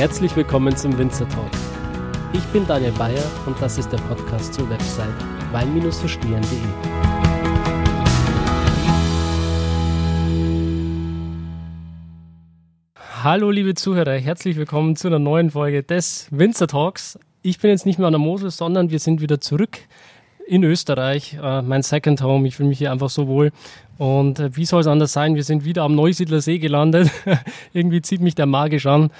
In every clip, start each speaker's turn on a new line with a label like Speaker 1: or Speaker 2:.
Speaker 1: Herzlich willkommen zum Winzer Talk. Ich bin Daniel Bayer und das ist der Podcast zur Website wein-verstehen.de. Hallo liebe Zuhörer, herzlich willkommen zu einer neuen Folge des Winzer Talks. Ich bin jetzt nicht mehr an der Mosel, sondern wir sind wieder zurück in Österreich, äh, mein Second Home. Ich fühle mich hier einfach so wohl. Und äh, wie soll es anders sein? Wir sind wieder am Neusiedler See gelandet. Irgendwie zieht mich der magisch an.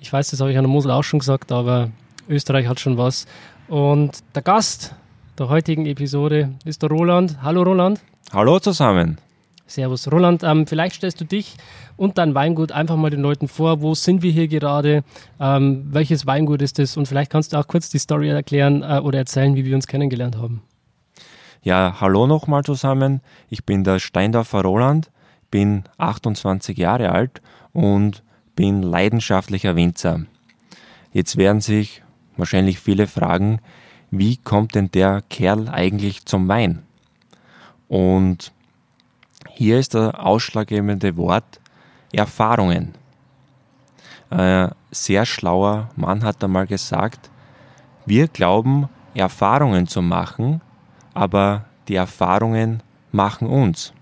Speaker 1: Ich weiß, das habe ich an der Mosel auch schon gesagt, aber Österreich hat schon was. Und der Gast der heutigen Episode ist der Roland. Hallo Roland.
Speaker 2: Hallo zusammen.
Speaker 1: Servus Roland. Ähm, vielleicht stellst du dich und dein Weingut einfach mal den Leuten vor. Wo sind wir hier gerade? Ähm, welches Weingut ist es? Und vielleicht kannst du auch kurz die Story erklären äh, oder erzählen, wie wir uns kennengelernt haben.
Speaker 2: Ja, hallo nochmal zusammen. Ich bin der Steindorfer Roland, bin 28 Jahre alt und bin leidenschaftlicher Winzer. Jetzt werden sich wahrscheinlich viele fragen, wie kommt denn der Kerl eigentlich zum Wein? Und hier ist der ausschlaggebende Wort Erfahrungen. Ein sehr schlauer Mann hat einmal gesagt, wir glauben, Erfahrungen zu machen, aber die Erfahrungen machen uns.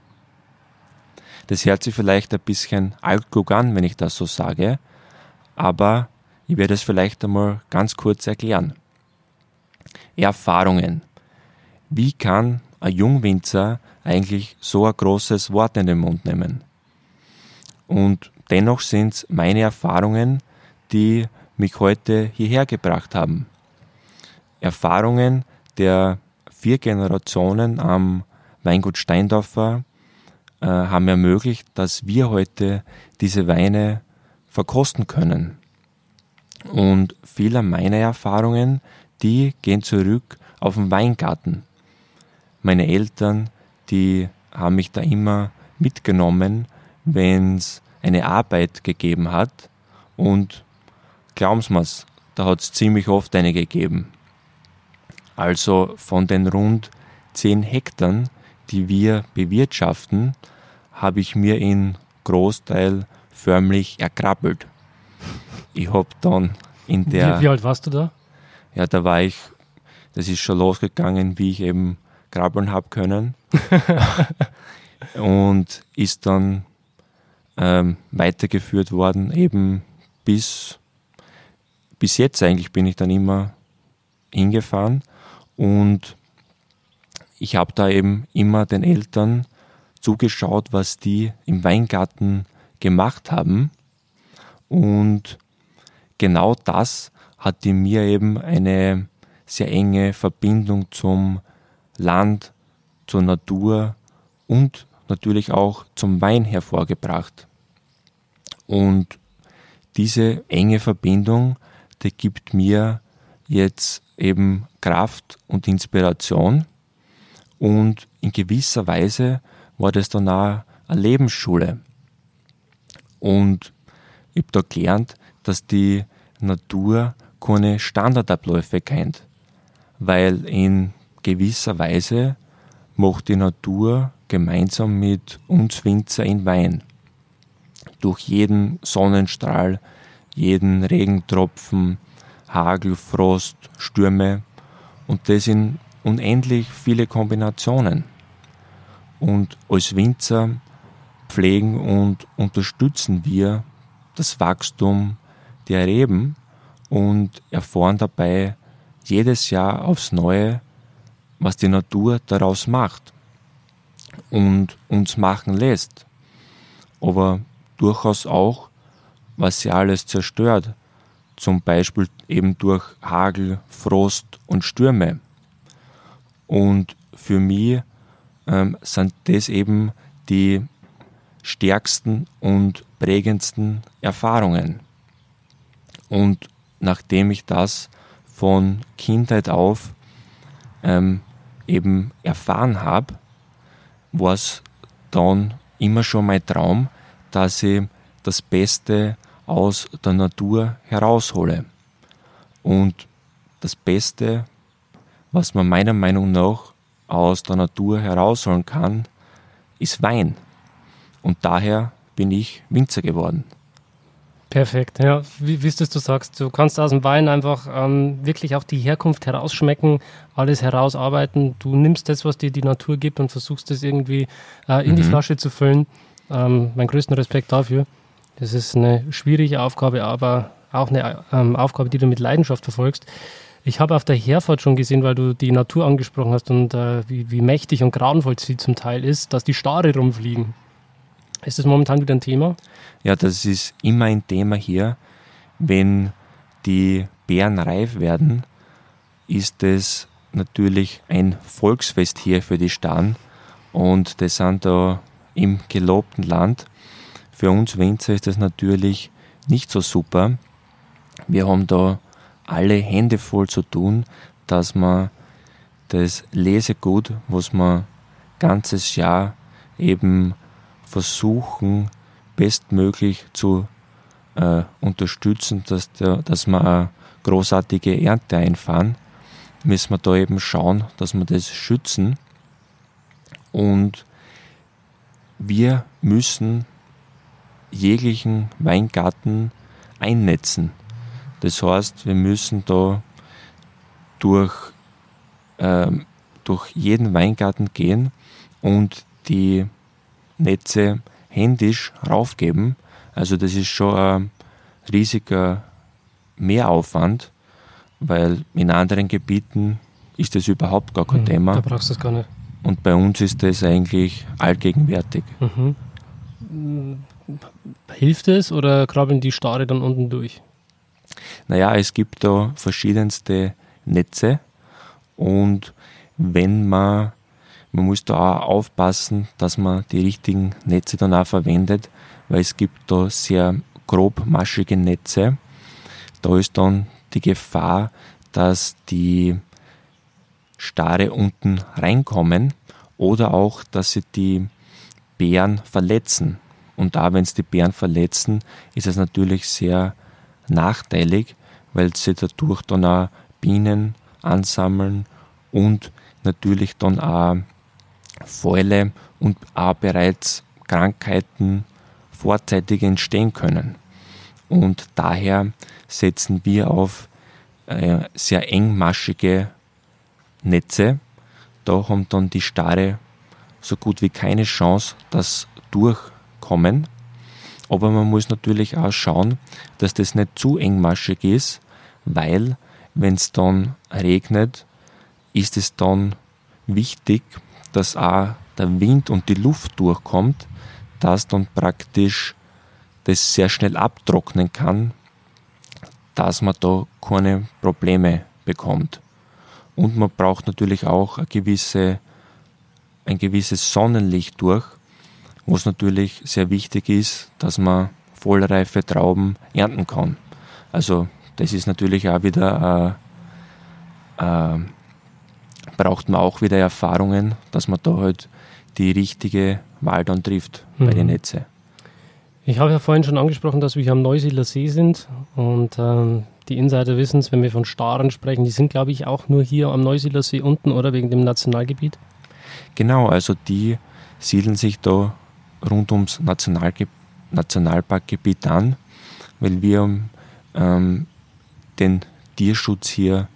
Speaker 2: Das hört sich vielleicht ein bisschen altklug an, wenn ich das so sage, aber ich werde es vielleicht einmal ganz kurz erklären. Erfahrungen. Wie kann ein Jungwinzer eigentlich so ein großes Wort in den Mund nehmen? Und dennoch sind es meine Erfahrungen, die mich heute hierher gebracht haben. Erfahrungen der vier Generationen am Weingut Steindorfer äh, haben ermöglicht, dass wir heute diese Weine verkosten können. Und viele meiner Erfahrungen, die gehen zurück auf den Weingarten. Meine Eltern, die haben mich da immer mitgenommen, wenn es eine Arbeit gegeben hat. Und glauben Sie mir's, da hat es ziemlich oft eine gegeben. Also von den rund 10 Hektar, die wir bewirtschaften, habe ich mir in Großteil förmlich erkrabbelt. Ich habe dann in der.
Speaker 1: Wie, wie, alt warst du da?
Speaker 2: Ja, da war ich, das ist schon losgegangen, wie ich eben krabbeln habe können. und ist dann ähm, weitergeführt worden, eben bis, bis jetzt eigentlich bin ich dann immer hingefahren und ich habe da eben immer den Eltern zugeschaut, was die im Weingarten gemacht haben. Und genau das hat in mir eben eine sehr enge Verbindung zum Land, zur Natur und natürlich auch zum Wein hervorgebracht. Und diese enge Verbindung, die gibt mir jetzt eben Kraft und Inspiration. Und in gewisser Weise war das dann auch eine Lebensschule. Und ich habe da gelernt, dass die Natur keine Standardabläufe kennt, weil in gewisser Weise macht die Natur gemeinsam mit uns Winzer in Wein. Durch jeden Sonnenstrahl, jeden Regentropfen, Hagel, Frost, Stürme und das in unendlich viele Kombinationen. Und als Winzer pflegen und unterstützen wir das Wachstum der Reben und erfahren dabei jedes Jahr aufs Neue, was die Natur daraus macht und uns machen lässt, aber durchaus auch, was sie alles zerstört, zum Beispiel eben durch Hagel, Frost und Stürme. Und für mich ähm, sind das eben die stärksten und prägendsten Erfahrungen. Und nachdem ich das von Kindheit auf ähm, eben erfahren habe, war es dann immer schon mein Traum, dass ich das Beste aus der Natur heraushole. Und das Beste, was man meiner Meinung nach aus der Natur herausholen kann, ist Wein. Und daher bin ich Winzer geworden.
Speaker 1: Perfekt, ja. Wie, wie es du sagst, du kannst aus dem Wein einfach ähm, wirklich auch die Herkunft herausschmecken, alles herausarbeiten. Du nimmst das, was dir die Natur gibt und versuchst es irgendwie äh, in mhm. die Flasche zu füllen. Ähm, mein größten Respekt dafür. Das ist eine schwierige Aufgabe, aber auch eine ähm, Aufgabe, die du mit Leidenschaft verfolgst. Ich habe auf der Herfahrt schon gesehen, weil du die Natur angesprochen hast und äh, wie, wie mächtig und grauenvoll sie zum Teil ist, dass die Stare rumfliegen. Ist das momentan wieder ein Thema?
Speaker 2: Ja, das ist immer ein Thema hier. Wenn die Bären reif werden, ist es natürlich ein Volksfest hier für die Staren und das sind da im gelobten Land. Für uns Winzer ist das natürlich nicht so super. Wir haben da alle Hände voll zu tun, dass man das Lesegut, was man ganzes Jahr eben versuchen, bestmöglich zu äh, unterstützen, dass, der, dass wir eine großartige Ernte einfahren, müssen wir da eben schauen, dass wir das schützen. Und wir müssen jeglichen Weingarten einnetzen. Das heißt, wir müssen da durch, ähm, durch jeden Weingarten gehen und die Netze händisch raufgeben. Also das ist schon ein riesiger Mehraufwand, weil in anderen Gebieten ist das überhaupt gar kein mhm, Thema.
Speaker 1: Da brauchst du es gar nicht.
Speaker 2: Und bei uns ist das eigentlich allgegenwärtig. Mhm.
Speaker 1: Hilft es oder krabbeln die Stare dann unten durch?
Speaker 2: Naja, es gibt da verschiedenste Netze und wenn man, man muss da auch aufpassen, dass man die richtigen Netze dann auch verwendet, weil es gibt da sehr grobmaschige Netze. Da ist dann die Gefahr, dass die Stare unten reinkommen oder auch, dass sie die Bären verletzen. Und da, wenn es die Bären verletzen, ist es natürlich sehr nachteilig, weil sie dadurch dann auch Bienen ansammeln und natürlich dann auch Fäule und auch bereits Krankheiten vorzeitig entstehen können. Und daher setzen wir auf äh, sehr engmaschige Netze. Da haben dann die Stare so gut wie keine Chance, dass durchkommen. Aber man muss natürlich auch schauen, dass das nicht zu engmaschig ist, weil wenn es dann regnet, ist es dann wichtig, dass auch der Wind und die Luft durchkommt, dass dann praktisch das sehr schnell abtrocknen kann, dass man da keine Probleme bekommt. Und man braucht natürlich auch eine gewisse, ein gewisses Sonnenlicht durch, was natürlich sehr wichtig ist, dass man vollreife Trauben ernten kann. Also das ist natürlich auch wieder, äh, äh, braucht man auch wieder Erfahrungen, dass man da halt die richtige Wahl dann trifft mhm. bei den mhm. Netze.
Speaker 1: Ich habe ja vorhin schon angesprochen, dass wir hier am Neusiedler See sind und ähm, die Insider wissen es, wenn wir von Staren sprechen, die sind glaube ich auch nur hier am Neusiedler See unten oder wegen dem Nationalgebiet.
Speaker 2: Genau, also die siedeln sich da rund ums Nationalge Nationalparkgebiet an, weil wir ähm, den Tierschutz hier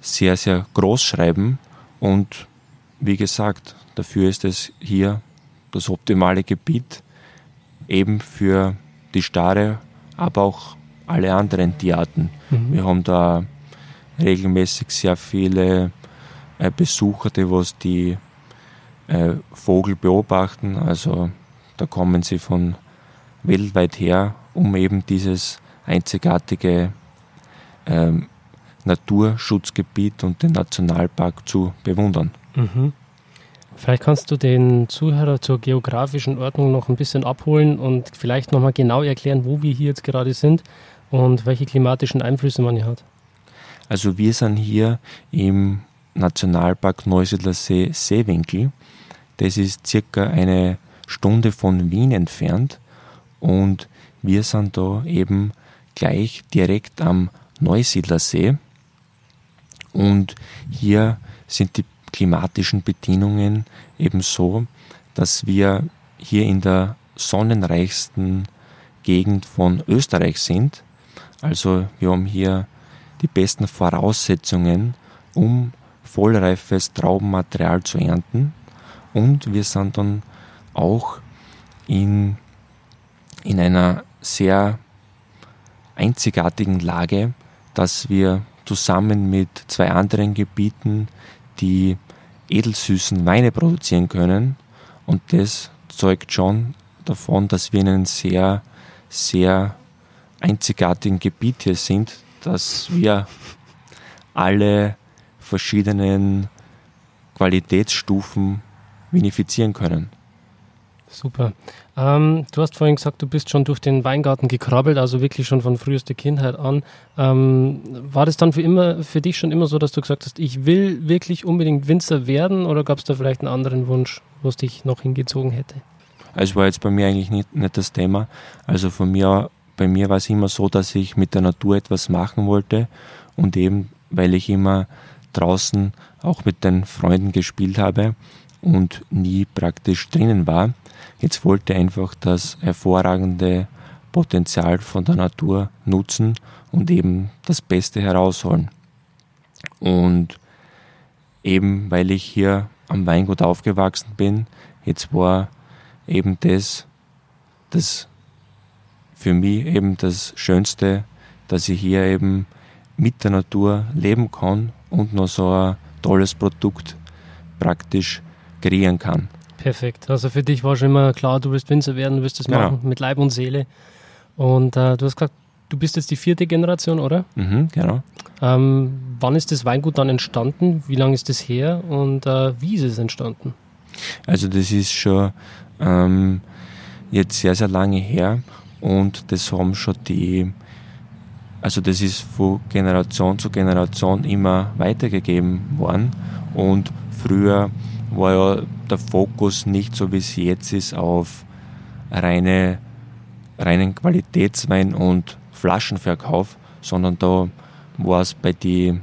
Speaker 2: sehr, sehr groß schreiben und wie gesagt, dafür ist es hier das optimale Gebiet eben für die Stare, aber auch alle anderen Tierarten. Mhm. Wir haben da regelmäßig sehr viele äh, Besucher, die was die äh, Vogel beobachten. Also da kommen sie von weltweit her, um eben dieses einzigartige ähm, Naturschutzgebiet und den Nationalpark zu bewundern. Mhm.
Speaker 1: Vielleicht kannst du den Zuhörer zur geografischen Ordnung noch ein bisschen abholen und vielleicht nochmal genau erklären, wo wir hier jetzt gerade sind und welche klimatischen Einflüsse man hier hat.
Speaker 2: Also wir sind hier im Nationalpark Neusiedler See Seewinkel. Das ist circa eine Stunde von Wien entfernt und wir sind da eben gleich direkt am Neusiedlersee und hier sind die klimatischen Bedingungen eben so, dass wir hier in der sonnenreichsten Gegend von Österreich sind. Also wir haben hier die besten Voraussetzungen, um vollreifes Traubenmaterial zu ernten. Und wir sind dann auch in, in einer sehr einzigartigen Lage, dass wir zusammen mit zwei anderen Gebieten die edelsüßen Weine produzieren können. Und das zeugt schon davon, dass wir in einem sehr, sehr einzigartigen Gebiet hier sind, dass wir alle verschiedenen Qualitätsstufen vinifizieren können.
Speaker 1: Super. Ähm, du hast vorhin gesagt, du bist schon durch den Weingarten gekrabbelt, also wirklich schon von frühester Kindheit an. Ähm, war das dann für immer für dich schon immer so, dass du gesagt hast, ich will wirklich unbedingt Winzer werden oder gab es da vielleicht einen anderen Wunsch, was dich noch hingezogen hätte?
Speaker 2: Also war jetzt bei mir eigentlich nicht, nicht das Thema. Also von mir, bei mir war es immer so, dass ich mit der Natur etwas machen wollte und eben, weil ich immer draußen auch mit den Freunden gespielt habe und nie praktisch drinnen war, Jetzt wollte er einfach das hervorragende Potenzial von der Natur nutzen und eben das Beste herausholen. Und eben weil ich hier am Weingut aufgewachsen bin, jetzt war eben das, das für mich eben das Schönste, dass ich hier eben mit der Natur leben kann und noch so ein tolles Produkt praktisch kreieren kann.
Speaker 1: Perfekt. Also für dich war schon immer klar, du willst Winzer werden, du wirst das genau. machen mit Leib und Seele. Und äh, du hast gesagt, du bist jetzt die vierte Generation, oder?
Speaker 2: Mhm, genau.
Speaker 1: Ähm, wann ist das Weingut dann entstanden? Wie lange ist das her? Und äh, wie ist es entstanden?
Speaker 2: Also das ist schon ähm, jetzt sehr, sehr lange her und das haben schon die, also das ist von Generation zu Generation immer weitergegeben worden und früher war ja der Fokus nicht so wie es jetzt ist auf reine, reinen Qualitätswein und Flaschenverkauf, sondern da war es bei den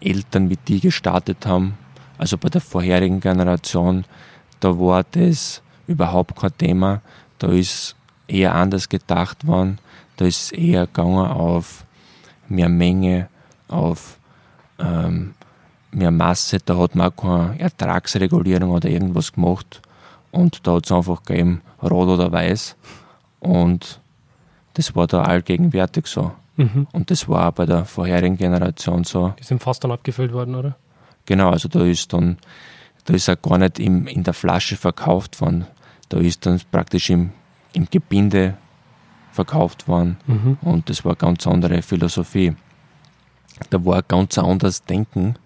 Speaker 2: Eltern, wie die gestartet haben, also bei der vorherigen Generation, da war das überhaupt kein Thema. Da ist eher anders gedacht worden. Da ist eher gegangen auf mehr Menge, auf ähm, mehr Masse, da hat man auch keine Ertragsregulierung oder irgendwas gemacht. Und da hat es einfach gegeben, rot oder weiß. Und das war da allgegenwärtig so. Mhm. Und das war auch bei der vorherigen Generation so.
Speaker 1: Die sind fast dann abgefüllt worden, oder?
Speaker 2: Genau, also da ist dann, da ist auch gar nicht im, in der Flasche verkauft worden. Da ist dann praktisch im, im Gebinde verkauft worden. Mhm. Und das war eine ganz andere Philosophie. Da war ein ganz anderes Denken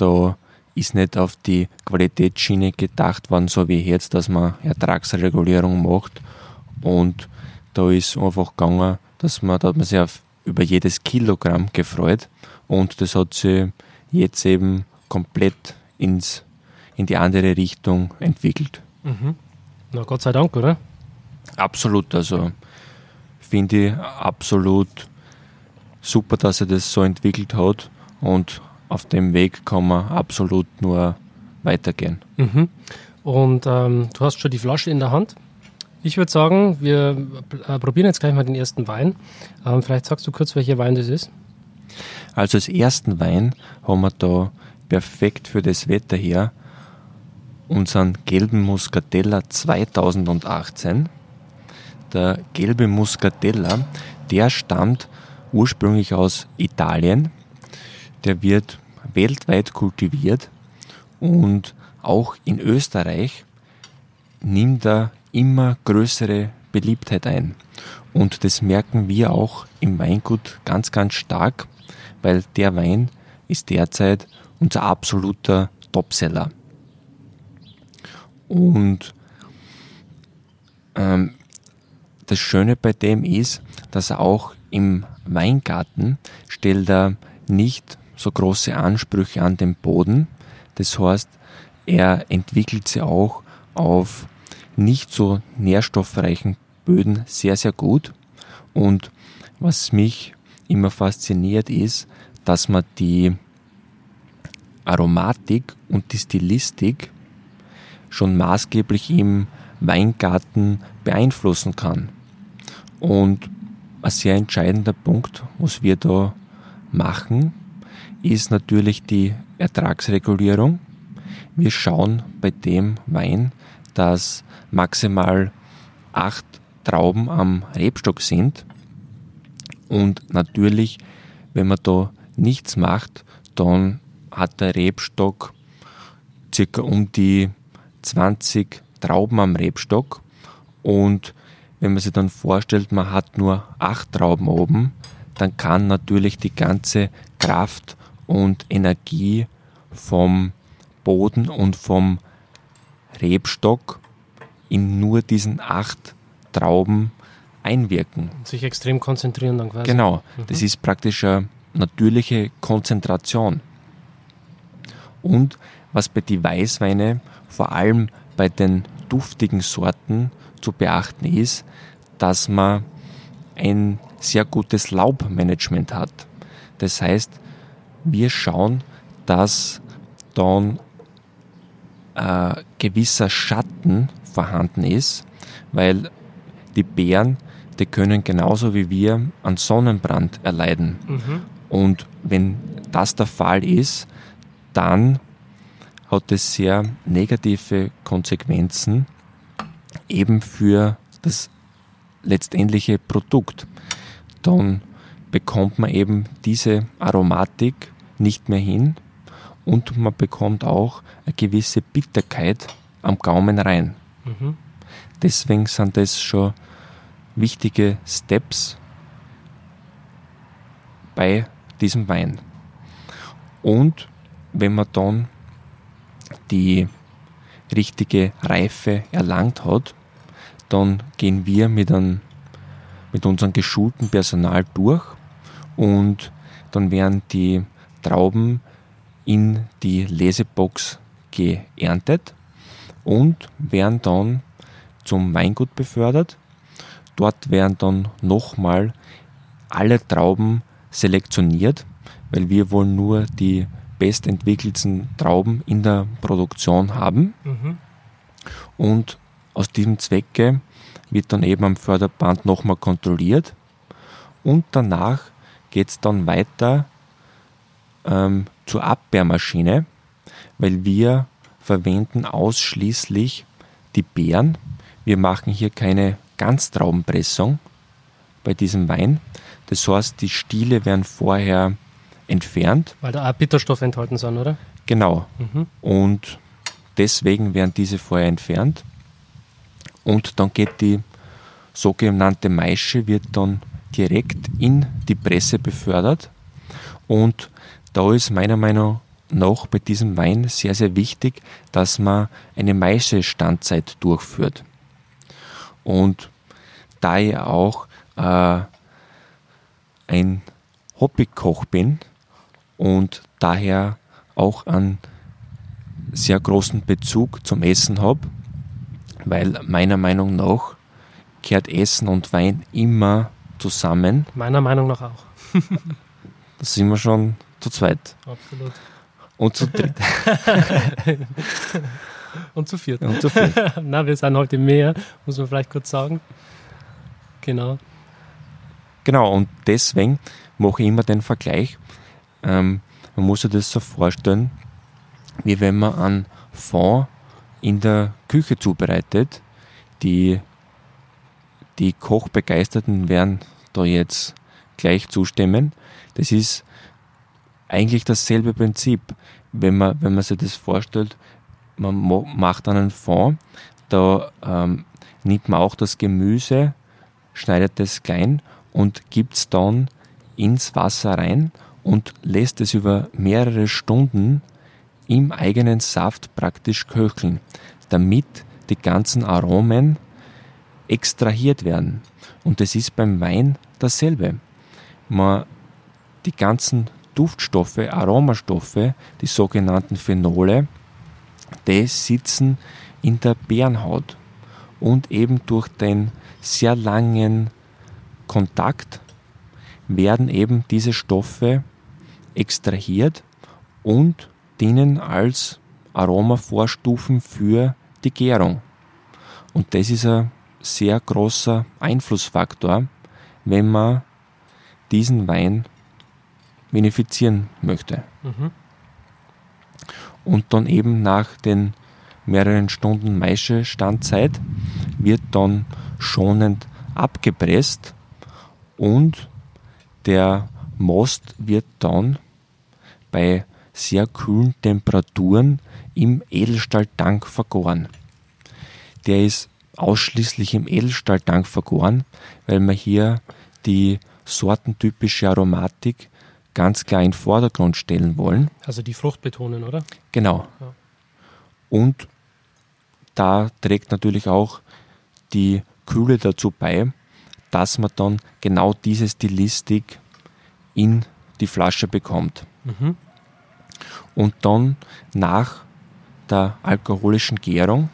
Speaker 2: da ist nicht auf die Qualitätsschiene gedacht worden, so wie jetzt, dass man Ertragsregulierung macht. Und da ist einfach gegangen, dass man, da hat man sich auf, über jedes Kilogramm gefreut. Und das hat sich jetzt eben komplett ins, in die andere Richtung entwickelt.
Speaker 1: Mhm. Na Gott sei Dank, oder?
Speaker 2: Absolut, also finde ich absolut super, dass er das so entwickelt hat und auf dem Weg kann man absolut nur weitergehen.
Speaker 1: Mhm. Und ähm, du hast schon die Flasche in der Hand. Ich würde sagen, wir äh, probieren jetzt gleich mal den ersten Wein. Ähm, vielleicht sagst du kurz, welcher Wein das ist.
Speaker 2: Also als ersten Wein haben wir da perfekt für das Wetter her unseren gelben Muscatella 2018. Der gelbe Muscatella, der stammt ursprünglich aus Italien. Der wird weltweit kultiviert und auch in Österreich nimmt er immer größere Beliebtheit ein. Und das merken wir auch im Weingut ganz, ganz stark, weil der Wein ist derzeit unser absoluter Topseller. Und ähm, das Schöne bei dem ist, dass er auch im Weingarten stellt er nicht so große Ansprüche an den Boden. Das heißt, er entwickelt sie auch auf nicht so nährstoffreichen Böden sehr, sehr gut. Und was mich immer fasziniert ist, dass man die Aromatik und die Stilistik schon maßgeblich im Weingarten beeinflussen kann. Und ein sehr entscheidender Punkt, was wir da machen, ist natürlich die Ertragsregulierung. Wir schauen bei dem Wein, dass maximal acht Trauben am Rebstock sind. Und natürlich, wenn man da nichts macht, dann hat der Rebstock circa um die 20 Trauben am Rebstock. Und wenn man sich dann vorstellt, man hat nur acht Trauben oben, dann kann natürlich die ganze Kraft und Energie vom Boden und vom Rebstock in nur diesen acht Trauben einwirken.
Speaker 1: Sich extrem konzentrieren dann quasi.
Speaker 2: Genau, mhm. das ist praktisch eine natürliche Konzentration. Und was bei den Weißweine, vor allem bei den duftigen Sorten zu beachten ist, dass man ein sehr gutes Laubmanagement hat. Das heißt, wir schauen, dass dann äh, gewisser Schatten vorhanden ist, weil die Bären, die können genauso wie wir an Sonnenbrand erleiden. Mhm. Und wenn das der Fall ist, dann hat es sehr negative Konsequenzen eben für das letztendliche Produkt. Dann bekommt man eben diese Aromatik nicht mehr hin und man bekommt auch eine gewisse Bitterkeit am Gaumen rein. Mhm. Deswegen sind das schon wichtige Steps bei diesem Wein. Und wenn man dann die richtige Reife erlangt hat, dann gehen wir mit, einem, mit unserem geschulten Personal durch und dann werden die Trauben in die Lesebox geerntet und werden dann zum Weingut befördert. Dort werden dann nochmal alle Trauben selektioniert, weil wir wollen nur die bestentwickelten Trauben in der Produktion haben. Mhm. Und aus diesem Zwecke wird dann eben am Förderband nochmal kontrolliert und danach geht es dann weiter ähm, zur Abwehrmaschine, weil wir verwenden ausschließlich die Beeren. Wir machen hier keine Ganztraubenpressung bei diesem Wein. Das heißt, die Stiele werden vorher entfernt.
Speaker 1: Weil da auch Bitterstoffe enthalten sind, oder?
Speaker 2: Genau. Mhm. Und deswegen werden diese vorher entfernt. Und dann geht die sogenannte Maische wird dann direkt in die Presse befördert. Und da ist meiner Meinung nach bei diesem Wein sehr, sehr wichtig, dass man eine Maischestandzeit durchführt. Und da ich auch äh, ein Hobbykoch bin und daher auch einen sehr großen Bezug zum Essen habe, weil meiner Meinung nach kehrt Essen und Wein immer zusammen.
Speaker 1: Meiner Meinung nach auch.
Speaker 2: da sind wir schon zu zweit.
Speaker 1: Absolut.
Speaker 2: Und zu dritt.
Speaker 1: und zu viert.
Speaker 2: Und zu viert.
Speaker 1: Na, wir sind heute mehr, muss man vielleicht kurz sagen. Genau.
Speaker 2: Genau, und deswegen mache ich immer den Vergleich. Ähm, man muss sich das so vorstellen, wie wenn man einen Fond in der Küche zubereitet. Die, die Kochbegeisterten werden da jetzt gleich zustimmen. Das ist eigentlich dasselbe Prinzip. Wenn man, wenn man sich das vorstellt, man macht einen Fond, da ähm, nimmt man auch das Gemüse, schneidet es klein und gibt es dann ins Wasser rein und lässt es über mehrere Stunden im eigenen Saft praktisch köcheln, damit die ganzen Aromen extrahiert werden. Und es ist beim Wein dasselbe. Man, die ganzen Duftstoffe, Aromastoffe, die sogenannten Phenole, die sitzen in der Bärenhaut und eben durch den sehr langen Kontakt werden eben diese Stoffe extrahiert und dienen als Aromavorstufen für die Gärung. Und das ist ein sehr großer Einflussfaktor, wenn man diesen Wein vinifizieren möchte.
Speaker 1: Mhm.
Speaker 2: Und dann eben nach den mehreren Stunden Maischestandzeit wird dann schonend abgepresst und der Most wird dann bei sehr kühlen Temperaturen im Edelstahltank vergoren. Der ist ausschließlich im Edelstahltank vergoren, weil wir hier die sortentypische Aromatik ganz klar in den Vordergrund stellen wollen.
Speaker 1: Also die Frucht betonen, oder?
Speaker 2: Genau.
Speaker 1: Ja.
Speaker 2: Und da trägt natürlich auch die Kühle dazu bei, dass man dann genau diese Stilistik in die Flasche bekommt.
Speaker 1: Mhm.
Speaker 2: Und dann nach der alkoholischen Gärung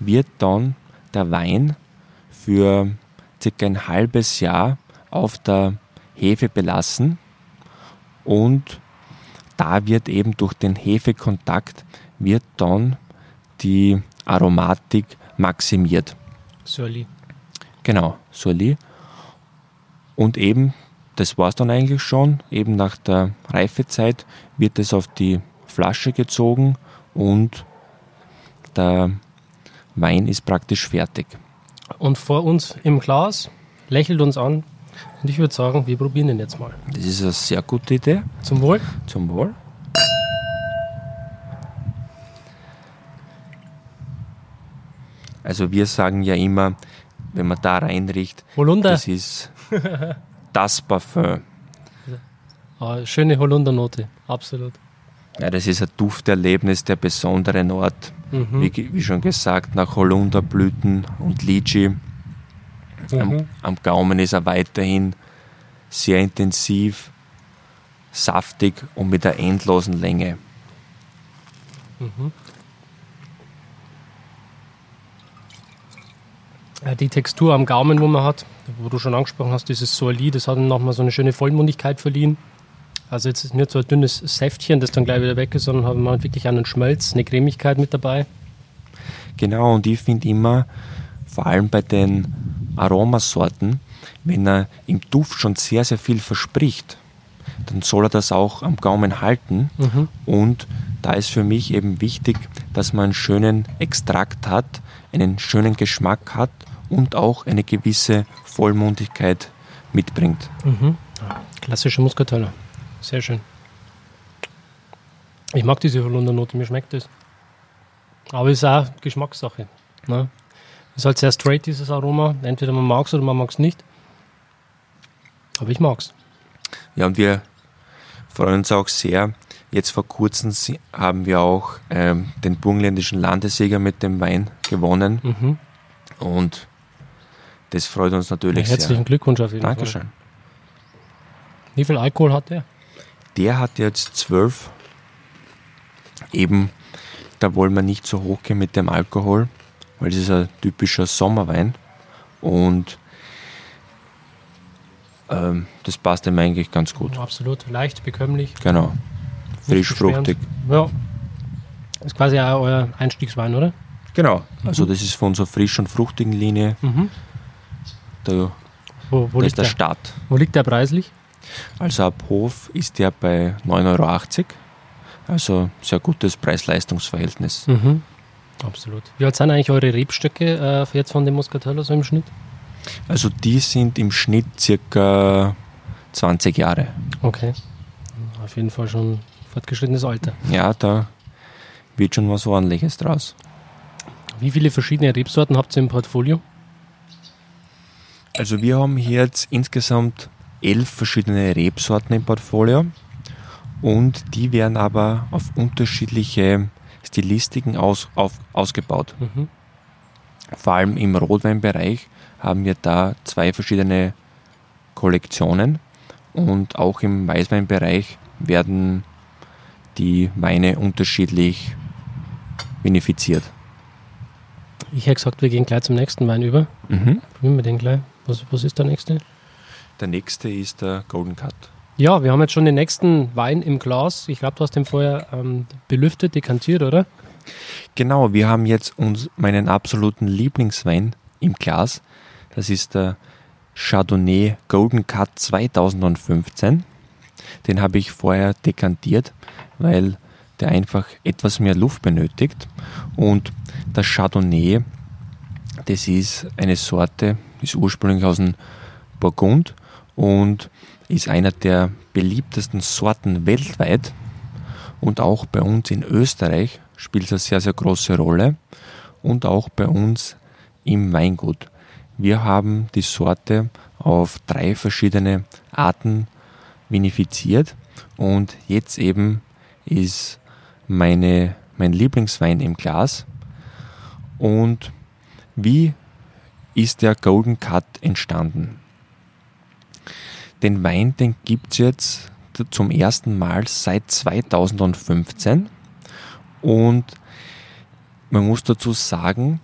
Speaker 2: wird dann der Wein für circa ein halbes Jahr auf der Hefe belassen und da wird eben durch den Hefekontakt wird dann die Aromatik maximiert.
Speaker 1: Surly.
Speaker 2: Genau, Soli. Und eben, das war es dann eigentlich schon, eben nach der Reifezeit wird es auf die Flasche gezogen und der Wein ist praktisch fertig.
Speaker 1: Und vor uns im Glas lächelt uns an. Und ich würde sagen, wir probieren den jetzt mal.
Speaker 2: Das ist eine sehr gute Idee.
Speaker 1: Zum Wohl.
Speaker 2: Zum Wohl. Also wir sagen ja immer, wenn man da reinriecht,
Speaker 1: Holunder.
Speaker 2: das ist das Parfum.
Speaker 1: Ah, schöne Holundernote. Absolut.
Speaker 2: Ja, das ist ein Dufterlebnis der besonderen Art.
Speaker 1: Mhm.
Speaker 2: Wie, wie schon gesagt, nach Holunderblüten und Litschi. Am,
Speaker 1: Mhm.
Speaker 2: am Gaumen ist er weiterhin sehr intensiv, saftig und mit einer endlosen Länge.
Speaker 1: Ja, die Textur am Gaumen, wo man hat, wo du schon angesprochen hast, dieses Soali, das hat ihm nochmal so eine schöne Vollmundigkeit verliehen. Also jetzt ist nicht so ein dünnes Säftchen, das dann gleich wieder weg ist, sondern hat man wirklich einen Schmelz, eine Cremigkeit mit dabei.
Speaker 2: Genau, und ich finde immer, vor allem bei den Aromasorten, wenn er im Duft schon sehr, sehr viel verspricht, dann soll er das auch am Gaumen halten. Und da ist für mich eben wichtig, dass man einen schönen Extrakt hat, einen schönen Geschmack hat und auch eine gewisse Vollmundigkeit mitbringt.
Speaker 1: Klassische Muscatella. Sehr schön. Ich mag diese Holundernote, mir schmeckt das. Aber es ist auch Geschmackssache. Ne? Ist halt sehr straight, dieses Aroma. Entweder man mag es oder man mag es nicht. Aber ich mag's.
Speaker 2: Ja, und wir freuen uns auch sehr. Jetzt vor kurzem haben wir auch ähm, den burgenländischen Landesjäger mit dem Wein gewonnen.
Speaker 1: Mhm.
Speaker 2: Und das freut uns
Speaker 1: Ja,
Speaker 2: natürlich
Speaker 1: herzlichen
Speaker 2: sehr.
Speaker 1: Glückwunsch auf jeden Fall.
Speaker 2: Dankeschön.
Speaker 1: Wie viel Alkohol hat der?
Speaker 2: Der hat jetzt zwölf. Eben, da wollen wir nicht so hoch gehen mit dem Alkohol, weil es ist ein typischer Sommerwein. Und ähm, das passt ihm eigentlich ganz gut.
Speaker 1: Absolut. Leicht, bekömmlich.
Speaker 2: Genau. Frisch, fruchtig.
Speaker 1: Ja. Ist quasi auch euer Einstiegswein, oder?
Speaker 2: Genau. Also das ist von unserer frisch und fruchtigen Linie.
Speaker 1: Mhm.
Speaker 2: Da,
Speaker 1: Wo, wo,
Speaker 2: da ist
Speaker 1: liegt
Speaker 2: der
Speaker 1: der,
Speaker 2: Start.
Speaker 1: wo liegt der preislich?
Speaker 2: Also ab Hof ist der bei 9,80 Euro. Also sehr gutes Preis-Leistungs-Verhältnis.
Speaker 1: Mhm. Absolut. Wie alt sind eigentlich eure Rebstöcke äh, jetzt von dem Muscatello so im Schnitt?
Speaker 2: Also die sind im Schnitt circa 20 Jahre.
Speaker 1: Okay. Auf jeden Fall schon fortgeschrittenes Alter.
Speaker 2: Ja, da wird schon was ordentliches draus.
Speaker 1: Wie viele verschiedene Rebsorten habt ihr im Portfolio?
Speaker 2: Also wir haben hier jetzt insgesamt elf verschiedene Rebsorten im Portfolio und die werden aber auf unterschiedliche Stilistiken aus, auf, ausgebaut.
Speaker 1: Mhm.
Speaker 2: Vor allem im Rotweinbereich haben wir da zwei verschiedene Kollektionen und auch im Weißweinbereich werden die Weine unterschiedlich vinifiziert.
Speaker 1: Ich hätte gesagt, wir gehen gleich zum nächsten Wein über.
Speaker 2: Mhm.
Speaker 1: Probieren wir den gleich. Was, was ist der nächste?
Speaker 2: Der nächste ist der Golden Cut.
Speaker 1: Ja, wir haben jetzt schon den nächsten Wein im Glas. Ich glaube, du hast den vorher ähm, belüftet, dekantiert, oder?
Speaker 2: Genau, wir haben jetzt uns meinen absoluten Lieblingswein im Glas. Das ist der Chardonnay Golden Cut 2015. Den habe ich vorher dekantiert, weil der einfach etwas mehr Luft benötigt. Und das Chardonnay, das ist eine Sorte, ist ursprünglich aus dem Burgund und ist einer der beliebtesten Sorten weltweit. Und auch bei uns in Österreich spielt es eine sehr, sehr große Rolle. Und auch bei uns im Weingut. Wir haben die Sorte auf drei verschiedene Arten vinifiziert und jetzt eben ist meine, mein Lieblingswein im Glas. Und wie ist der Golden Cut entstanden? Den Wein, den gibt es jetzt zum ersten Mal seit 2015 und man muss dazu sagen,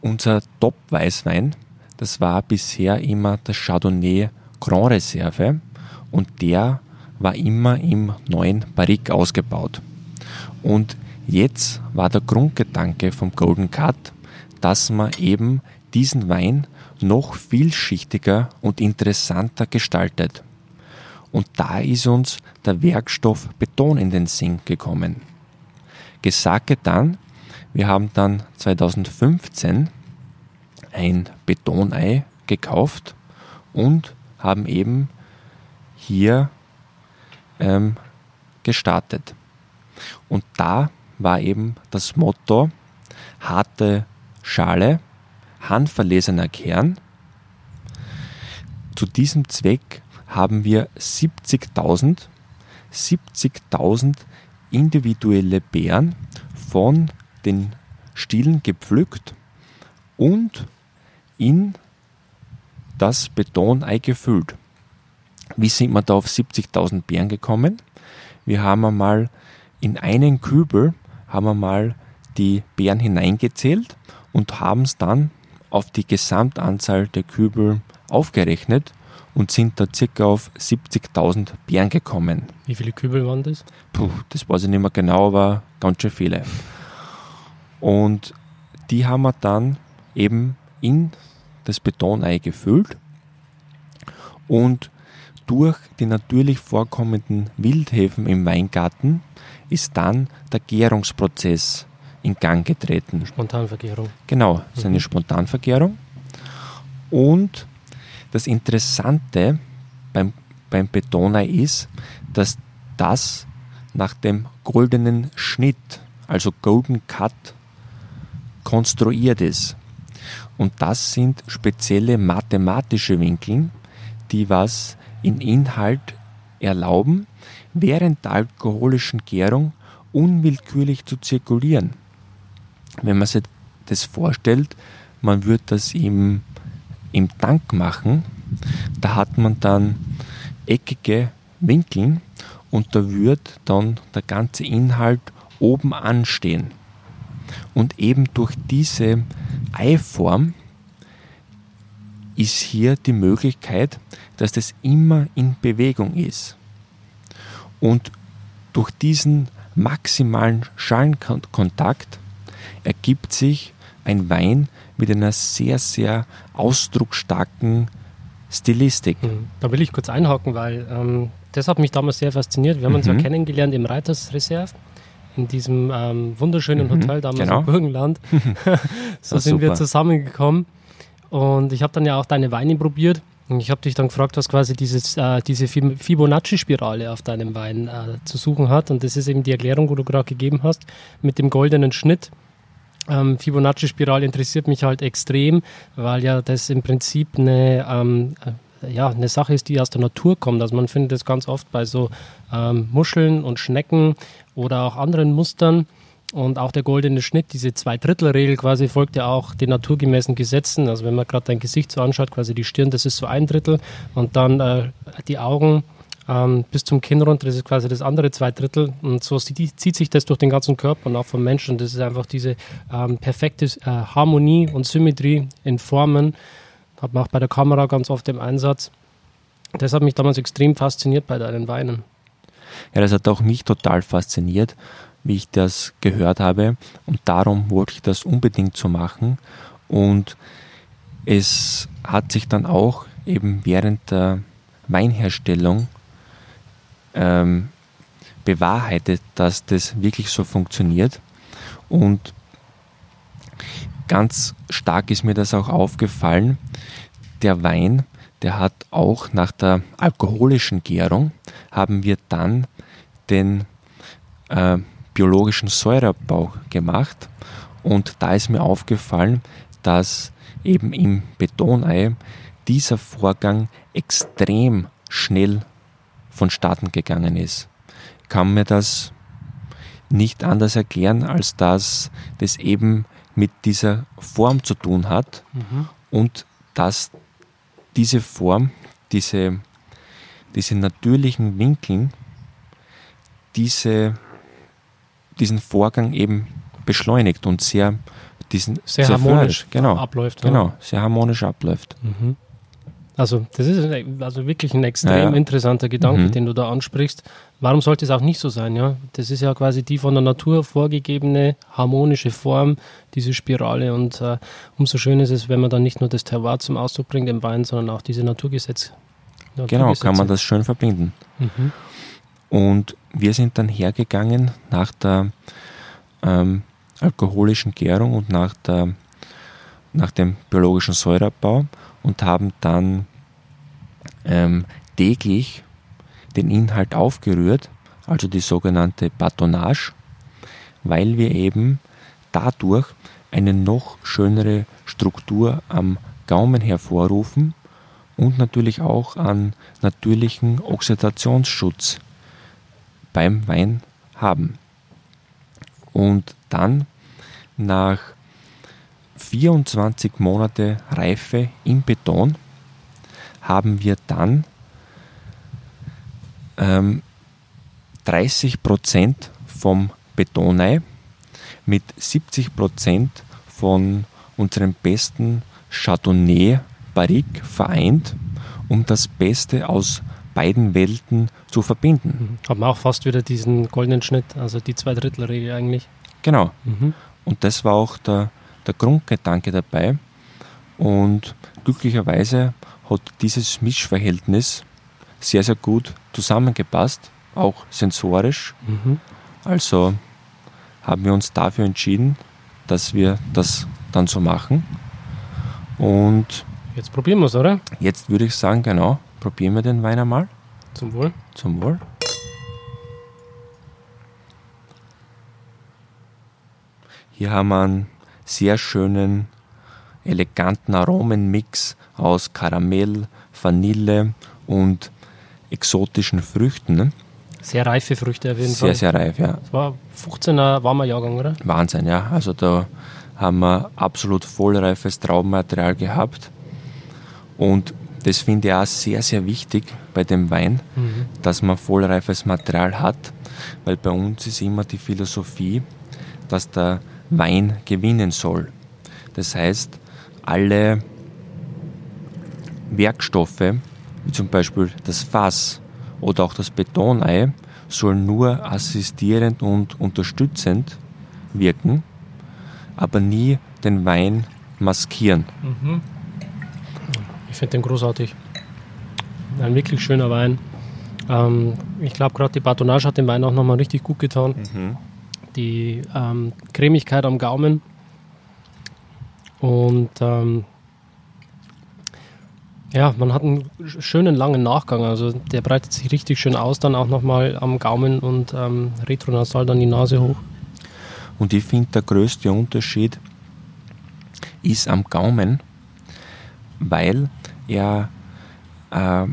Speaker 2: unser Top-Weißwein, das war bisher immer das Chardonnay Grand Reserve und der war immer im neuen Barrique ausgebaut. Und jetzt war der Grundgedanke vom Golden Cut, dass man eben diesen Wein noch vielschichtiger und interessanter gestaltet. Und da ist uns der Werkstoff Beton in den Sinn gekommen. Gesagt dann, wir haben dann 2015 ein Betonei gekauft und haben eben hier ähm, gestartet. Und da war eben das Motto harte Schale, handverlesener Kern. Zu diesem Zweck haben wir 70.000 70.000 individuelle Beeren von den Stielen gepflückt und in das Betonei gefüllt. Wie sind wir da auf 70.000 Beeren gekommen? Wir haben einmal in einen Kübel haben wir mal die Beeren hineingezählt und haben es dann auf die Gesamtanzahl der Kübel aufgerechnet und sind da circa auf 70.000 Beeren gekommen.
Speaker 1: Wie viele Kübel waren das?
Speaker 2: Puh, das weiß ich nicht mehr genau, aber ganz schön viele. Und die haben wir dann eben in das Betonei gefüllt und durch die natürlich vorkommenden Wildhefen im Weingarten ist dann der Gärungsprozess in Gang getreten.
Speaker 1: Spontanvergärung.
Speaker 2: Genau, es ist eine mhm. Spontanvergärung. Und das Interessante beim, beim Betonei ist, dass das nach dem goldenen Schnitt, also Golden Cut, konstruiert ist. Und das sind spezielle mathematische Winkel, die was in Inhalt erlauben, während der alkoholischen Gärung unwillkürlich zu zirkulieren. Wenn man sich das vorstellt, man würde das im, im Tank machen, da hat man dann eckige Winkel und da wird dann der ganze Inhalt oben anstehen. Und eben durch diese Eiform ist hier die Möglichkeit, dass das immer in Bewegung ist. Und durch diesen maximalen Schalenkontakt ergibt sich ein Wein mit einer sehr, sehr ausdrucksstarken Stilistik.
Speaker 1: Hm, da will ich kurz einhaken, weil ähm, das hat mich damals sehr fasziniert. Wir haben uns mhm. ja kennengelernt im Reitersreserve in diesem ähm, wunderschönen mhm, Hotel damals genau. im Burgenland. so sind super. wir zusammengekommen. Und ich habe dann ja auch deine Weine probiert. Und ich habe dich dann gefragt, was quasi dieses, äh, diese Fibonacci-Spirale auf deinem Wein äh, zu suchen hat. Und das ist eben die Erklärung, wo du gerade gegeben hast, mit dem goldenen Schnitt. Ähm, Fibonacci-Spirale interessiert mich halt extrem, weil ja das im Prinzip eine ähm, ja, eine Sache ist, die aus der Natur kommt. Also man findet das ganz oft bei so ähm, Muscheln und Schnecken oder auch anderen Mustern. Und auch der goldene Schnitt, diese Zweidrittelregel quasi folgt ja auch den naturgemäßen Gesetzen. Also wenn man gerade dein Gesicht so anschaut, quasi die Stirn, das ist so ein Drittel und dann äh, die Augen ähm, bis zum Kinn runter, das ist quasi das andere Zweidrittel. Und so zieht sich das durch den ganzen Körper und auch vom Menschen. Das ist einfach diese ähm, perfekte äh, Harmonie und Symmetrie in Formen. Hat man auch bei der Kamera ganz oft im Einsatz. Das hat mich damals extrem fasziniert bei deinen Weinen.
Speaker 2: Ja, das hat auch mich total fasziniert, wie ich das gehört habe. Und darum wollte ich das unbedingt so machen. Und es hat sich dann auch eben während der Weinherstellung ähm, bewahrheitet, dass das wirklich so funktioniert. Und ganz stark ist mir das auch aufgefallen. Der Wein, der hat auch nach der alkoholischen Gärung, haben wir dann den äh, biologischen Säureabbau gemacht. Und da ist mir aufgefallen, dass eben im Betonei dieser Vorgang extrem schnell vonstatten gegangen ist. Ich kann mir das nicht anders erklären, als dass das eben mit dieser Form zu tun hat mhm. und dass diese Form, diese, diese natürlichen Winkeln, diese, diesen Vorgang eben beschleunigt und sehr, diesen,
Speaker 1: sehr, sehr harmonisch
Speaker 2: genau,
Speaker 1: abläuft.
Speaker 2: Genau, sehr harmonisch abläuft.
Speaker 1: Mhm. Also das ist also wirklich ein extrem ja. interessanter Gedanke, mhm. den du da ansprichst. Warum sollte es auch nicht so sein? Ja, das ist ja quasi die von der Natur vorgegebene harmonische Form, diese Spirale. Und äh, umso schöner ist es, wenn man dann nicht nur das Terroir zum Ausdruck bringt im Wein, sondern auch diese Naturgesetze.
Speaker 2: Genau, kann man das schön verbinden. Mhm. Und wir sind dann hergegangen nach der ähm, alkoholischen Gärung und nach, der, nach dem biologischen Säureabbau und haben dann ähm, täglich den Inhalt aufgerührt, also die sogenannte Batonage, weil wir eben dadurch eine noch schönere Struktur am Gaumen hervorrufen und natürlich auch an natürlichen Oxidationsschutz beim Wein haben. Und dann nach 24 Monate Reife im Beton haben wir dann ähm, 30 Prozent vom Betonei mit 70 Prozent von unserem besten Chardonnay Barrique vereint, um das Beste aus beiden Welten zu verbinden.
Speaker 1: Mhm. Haben wir auch fast wieder diesen goldenen Schnitt, also die Zweidrittelregel eigentlich.
Speaker 2: Genau. Mhm. Und das war auch der, der Grundgedanke dabei. Und glücklicherweise hat dieses Mischverhältnis sehr, sehr gut zusammengepasst, auch sensorisch. Mhm. Also haben wir uns dafür entschieden, dass wir das dann so machen. Und
Speaker 1: jetzt probieren wir es, oder?
Speaker 2: Jetzt würde ich sagen, genau, probieren wir den Wein einmal.
Speaker 1: Zum Wohl.
Speaker 2: Zum Wohl. Hier haben wir einen sehr schönen, eleganten Aromenmix aus Karamell, Vanille und exotischen Früchten. Ne?
Speaker 1: Sehr reife Früchte auf jeden
Speaker 2: sehr,
Speaker 1: Fall.
Speaker 2: Sehr, sehr reif, ja.
Speaker 1: Das war 15er warmer Jahrgang, oder?
Speaker 2: Wahnsinn, ja. Also da haben wir absolut vollreifes Traubenmaterial gehabt. Und das finde ich auch sehr, sehr wichtig bei dem Wein, mhm. dass man vollreifes Material hat, weil bei uns ist immer die Philosophie, dass der Wein gewinnen soll. Das heißt, alle Werkstoffe, wie zum Beispiel das Fass oder auch das Betonei, sollen nur assistierend und unterstützend wirken, aber nie den Wein maskieren. Mhm.
Speaker 1: Ich finde den großartig. Ein wirklich schöner Wein. Ähm, ich glaube, gerade die Batonage hat dem Wein auch nochmal richtig gut getan. Mhm die ähm, Cremigkeit am Gaumen und ähm, ja, man hat einen schönen langen Nachgang. Also der breitet sich richtig schön aus, dann auch nochmal am Gaumen und ähm, retronasal dann die Nase hoch.
Speaker 2: Und ich finde, der größte Unterschied ist am Gaumen, weil er äh,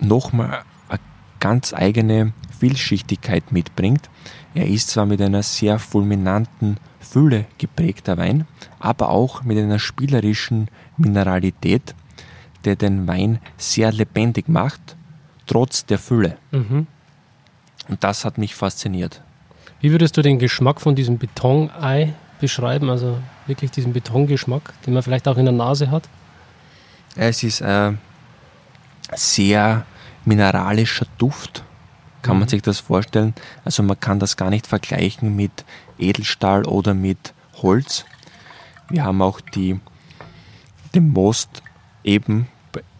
Speaker 2: nochmal eine ganz eigene Vielschichtigkeit mitbringt. Er ist zwar mit einer sehr fulminanten Fülle geprägter Wein, aber auch mit einer spielerischen Mineralität, der den Wein sehr lebendig macht, trotz der Fülle. Mhm. Und das hat mich fasziniert.
Speaker 1: Wie würdest du den Geschmack von diesem Betonei beschreiben? Also wirklich diesen Betongeschmack, den man vielleicht auch in der Nase hat?
Speaker 2: Es ist ein sehr mineralischer Duft kann man mhm. sich das vorstellen? Also man kann das gar nicht vergleichen mit Edelstahl oder mit Holz. Wir haben auch die, den Most eben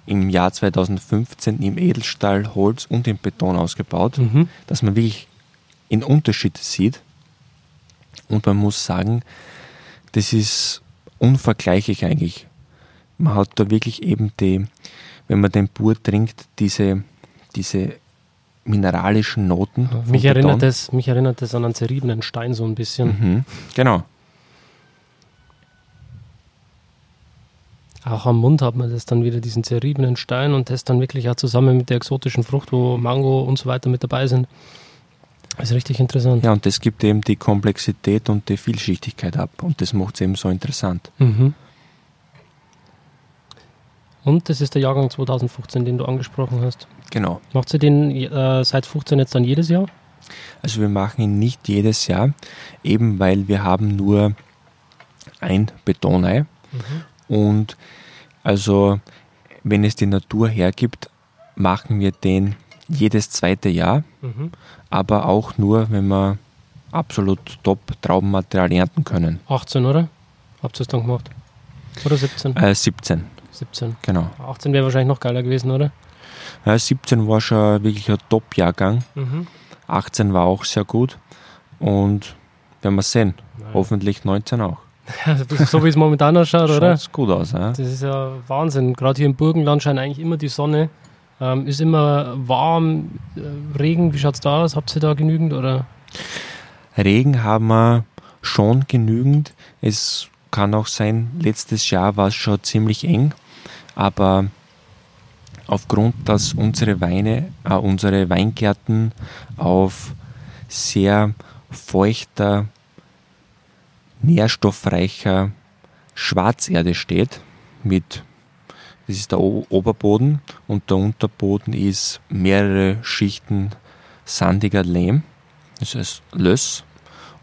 Speaker 2: im Jahr 2015 im Edelstahl, Holz und im Beton ausgebaut,
Speaker 1: Mhm.
Speaker 2: dass man wirklich einen Unterschied sieht. Und man muss sagen, das ist unvergleichlich eigentlich. Man hat da wirklich eben die, wenn man den Pur trinkt, diese, diese mineralischen Noten.
Speaker 1: Mich erinnert, das, mich erinnert das an einen zerriebenen Stein so ein bisschen.
Speaker 2: Mhm, genau.
Speaker 1: Auch am Mund hat man das dann wieder, diesen zerriebenen Stein und das dann wirklich auch zusammen mit der exotischen Frucht, wo Mango und so weiter mit dabei sind. Das ist richtig interessant.
Speaker 2: Ja, und das gibt eben die Komplexität und die Vielschichtigkeit ab. Und das macht es eben so interessant.
Speaker 1: Mhm. Und das ist der Jahrgang 2015, den du angesprochen hast.
Speaker 2: Genau.
Speaker 1: Macht sie den äh, seit 15 jetzt dann jedes Jahr?
Speaker 2: Also wir machen ihn nicht jedes Jahr, eben weil wir haben nur ein Betonei. Und also wenn es die Natur hergibt, machen wir den jedes zweite Jahr,
Speaker 1: Mhm.
Speaker 2: aber auch nur, wenn wir absolut top Traubenmaterial ernten können.
Speaker 1: 18, oder? Habt ihr es dann gemacht? Oder 17?
Speaker 2: Äh, 17,
Speaker 1: 17.
Speaker 2: genau.
Speaker 1: 18 wäre wahrscheinlich noch geiler gewesen, oder?
Speaker 2: Äh, 17 war schon wirklich ein Top-Jahrgang.
Speaker 1: Mhm.
Speaker 2: 18 war auch sehr gut. Und werden wir sehen. Hoffentlich 19 auch.
Speaker 1: so wie es momentan ausschaut, oder?
Speaker 2: Schaut gut aus. Ja?
Speaker 1: Das ist ja Wahnsinn. Gerade hier im Burgenland scheint eigentlich immer die Sonne. Ähm, ist immer warm, äh, Regen, wie schaut es da aus? Habt ihr da genügend? Oder?
Speaker 2: Regen haben wir schon genügend. Es kann auch sein, letztes Jahr war es schon ziemlich eng, aber aufgrund, dass unsere Weine, äh, unsere Weingärten auf sehr feuchter, nährstoffreicher Schwarzerde steht, mit das ist der Oberboden und der Unterboden ist mehrere Schichten sandiger Lehm, das heißt Löss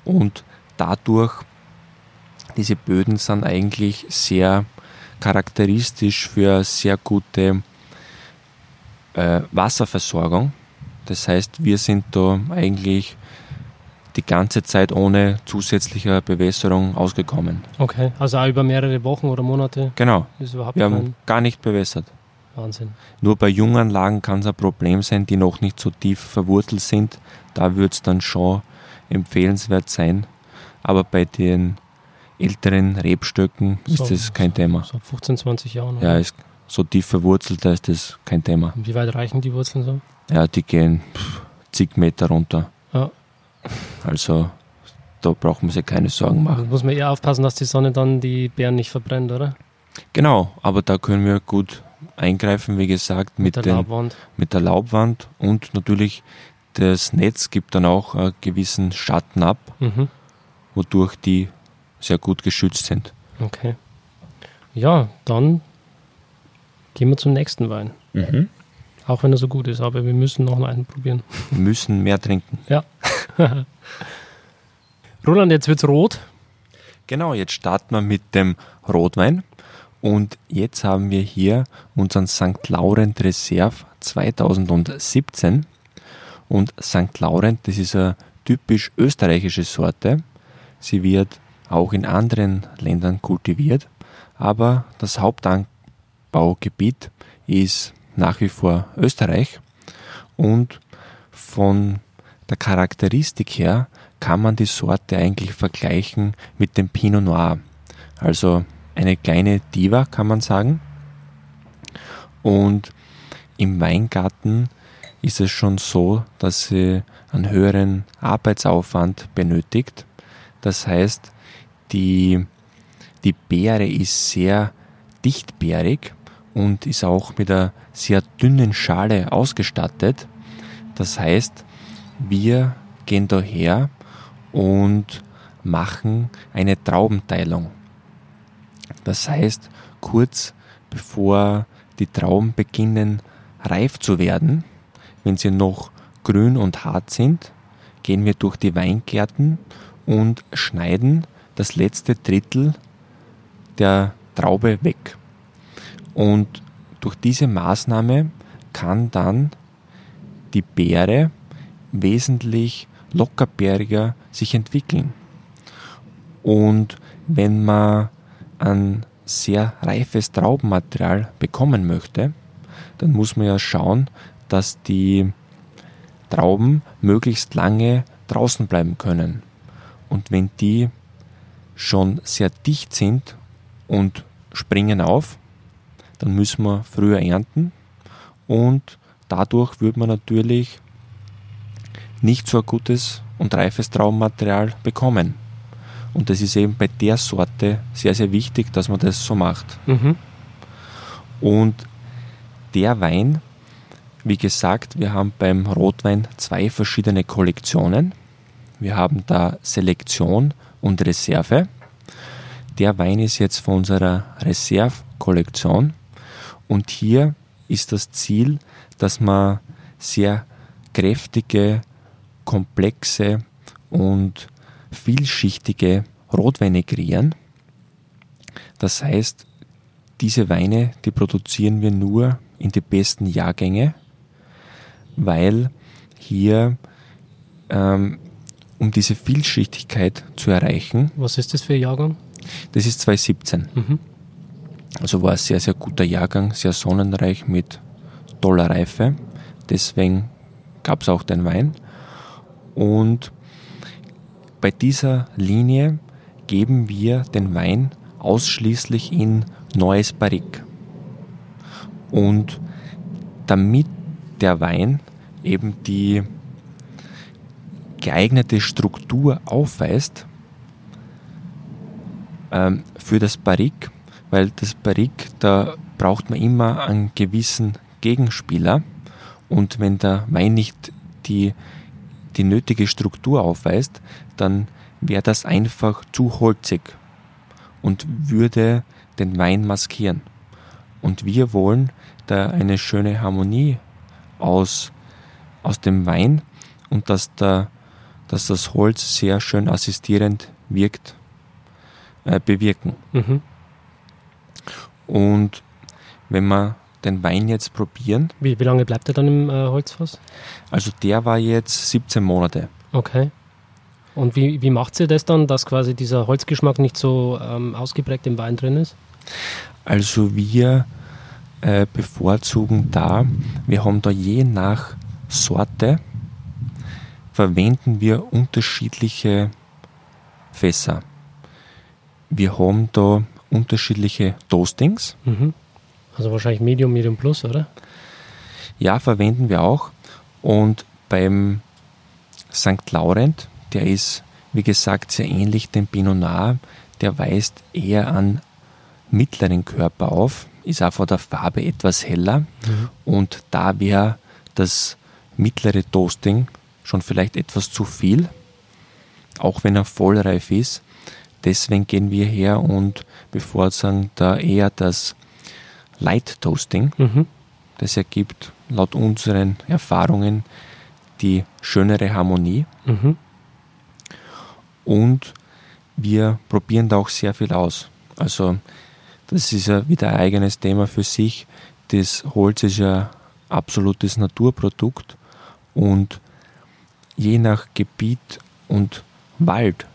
Speaker 2: und dadurch diese Böden sind eigentlich sehr charakteristisch für sehr gute äh, Wasserversorgung. Das heißt, wir sind da eigentlich die ganze Zeit ohne zusätzlicher Bewässerung ausgekommen.
Speaker 1: Okay, also auch über mehrere Wochen oder Monate
Speaker 2: Genau,
Speaker 1: ist
Speaker 2: wir haben gar nicht bewässert.
Speaker 1: Wahnsinn.
Speaker 2: Nur bei Junganlagen kann es ein Problem sein, die noch nicht so tief verwurzelt sind. Da wird es dann schon empfehlenswert sein. Aber bei den älteren Rebstöcken ist
Speaker 1: So,
Speaker 2: das kein Thema.
Speaker 1: So ab 15, 20 Jahren.
Speaker 2: Ja,
Speaker 1: oder?
Speaker 2: ist so tief verwurzelt, da ist das kein Thema.
Speaker 1: Wie weit reichen die Wurzeln so?
Speaker 2: Ja, die gehen pff, zig Meter runter.
Speaker 1: Ja.
Speaker 2: Also da braucht man sich keine Sorgen
Speaker 1: Da
Speaker 2: machen.
Speaker 1: muss man eher aufpassen, dass die Sonne dann die Beeren nicht verbrennt, oder?
Speaker 2: Genau, aber da können wir gut eingreifen, wie gesagt, mit,
Speaker 1: der
Speaker 2: den,
Speaker 1: Laubwand.
Speaker 2: mit der Laubwand und natürlich das Netz gibt dann auch einen gewissen Schatten ab,
Speaker 1: Mhm.
Speaker 2: wodurch die sehr gut geschützt sind.
Speaker 1: Okay. Ja, dann gehen wir zum nächsten Wein. Auch wenn er so gut ist, aber wir müssen noch einen probieren.
Speaker 2: Wir müssen mehr trinken.
Speaker 1: Ja. Roland, jetzt wird's rot.
Speaker 2: Genau, jetzt starten wir mit dem Rotwein und jetzt haben wir hier unseren St. Laurent Reserve 2017 und St. Laurent, das ist eine typisch österreichische Sorte. Sie wird auch in anderen Ländern kultiviert, aber das Hauptanbaugebiet ist nach wie vor Österreich und von der Charakteristik her kann man die Sorte eigentlich vergleichen mit dem Pinot Noir. Also eine kleine Diva kann man sagen. Und im Weingarten ist es schon so, dass sie einen höheren Arbeitsaufwand benötigt. Das heißt, die, die Beere ist sehr dichtbeerig und ist auch mit einer sehr dünnen Schale ausgestattet. Das heißt, wir gehen daher und machen eine Traubenteilung. Das heißt, kurz bevor die Trauben beginnen reif zu werden, wenn sie noch grün und hart sind, gehen wir durch die Weingärten und schneiden das letzte Drittel der Traube weg. Und durch diese Maßnahme kann dann die Beere wesentlich lockerbeeriger sich entwickeln. Und wenn man ein sehr reifes Traubenmaterial bekommen möchte, dann muss man ja schauen, dass die Trauben möglichst lange draußen bleiben können. Und wenn die schon sehr dicht sind und springen auf, dann müssen wir früher ernten und dadurch wird man natürlich nicht so ein gutes und reifes Traubenmaterial bekommen. Und das ist eben bei der Sorte sehr, sehr wichtig, dass man das so macht. Mhm. Und der Wein, wie gesagt, wir haben beim Rotwein zwei verschiedene Kollektionen. Wir haben da Selektion und Reserve. Der Wein ist jetzt von unserer Reserve-Kollektion und hier ist das Ziel, dass man sehr kräftige, komplexe und vielschichtige Rotweine kreieren. Das heißt, diese Weine, die produzieren wir nur in die besten Jahrgänge, weil hier ähm, um diese Vielschichtigkeit zu erreichen.
Speaker 1: Was ist das für ein Jahrgang?
Speaker 2: Das ist 2017. Mhm. Also war ein sehr, sehr guter Jahrgang, sehr sonnenreich mit toller Reife. Deswegen gab es auch den Wein. Und bei dieser Linie geben wir den Wein ausschließlich in neues Barrique. Und damit der Wein eben die geeignete Struktur aufweist ähm, für das Barrique, weil das Barrique, da braucht man immer einen gewissen Gegenspieler und wenn der Wein nicht die, die nötige Struktur aufweist, dann wäre das einfach zu holzig und würde den Wein maskieren. Und wir wollen da eine schöne Harmonie aus, aus dem Wein und dass, der, dass das Holz sehr schön assistierend wirkt, äh, bewirken. Mhm. Und wenn wir den Wein jetzt probieren.
Speaker 1: Wie, wie lange bleibt er dann im äh, Holzfass?
Speaker 2: Also der war jetzt 17 Monate.
Speaker 1: Okay. Und wie, wie macht sie das dann, dass quasi dieser Holzgeschmack nicht so ähm, ausgeprägt im Wein drin ist?
Speaker 2: Also wir äh, bevorzugen da, wir haben da je nach Sorte, verwenden wir unterschiedliche Fässer. Wir haben da unterschiedliche Toastings. Mhm.
Speaker 1: Also wahrscheinlich Medium, Medium Plus, oder?
Speaker 2: Ja, verwenden wir auch. Und beim St. Laurent, der ist, wie gesagt, sehr ähnlich dem Pinot Noir. Der weist eher an mittleren Körper auf, ist auch von der Farbe etwas heller. Mhm. Und da wäre das mittlere Toasting schon vielleicht etwas zu viel, auch wenn er vollreif ist. Deswegen gehen wir her und bevorzugen da eher das Light Toasting. Mhm. Das ergibt laut unseren Erfahrungen die schönere Harmonie. Mhm. Und wir probieren da auch sehr viel aus. Also das ist ja wieder ein eigenes Thema für sich. Das Holz ist ja absolutes Naturprodukt und je nach Gebiet und Wald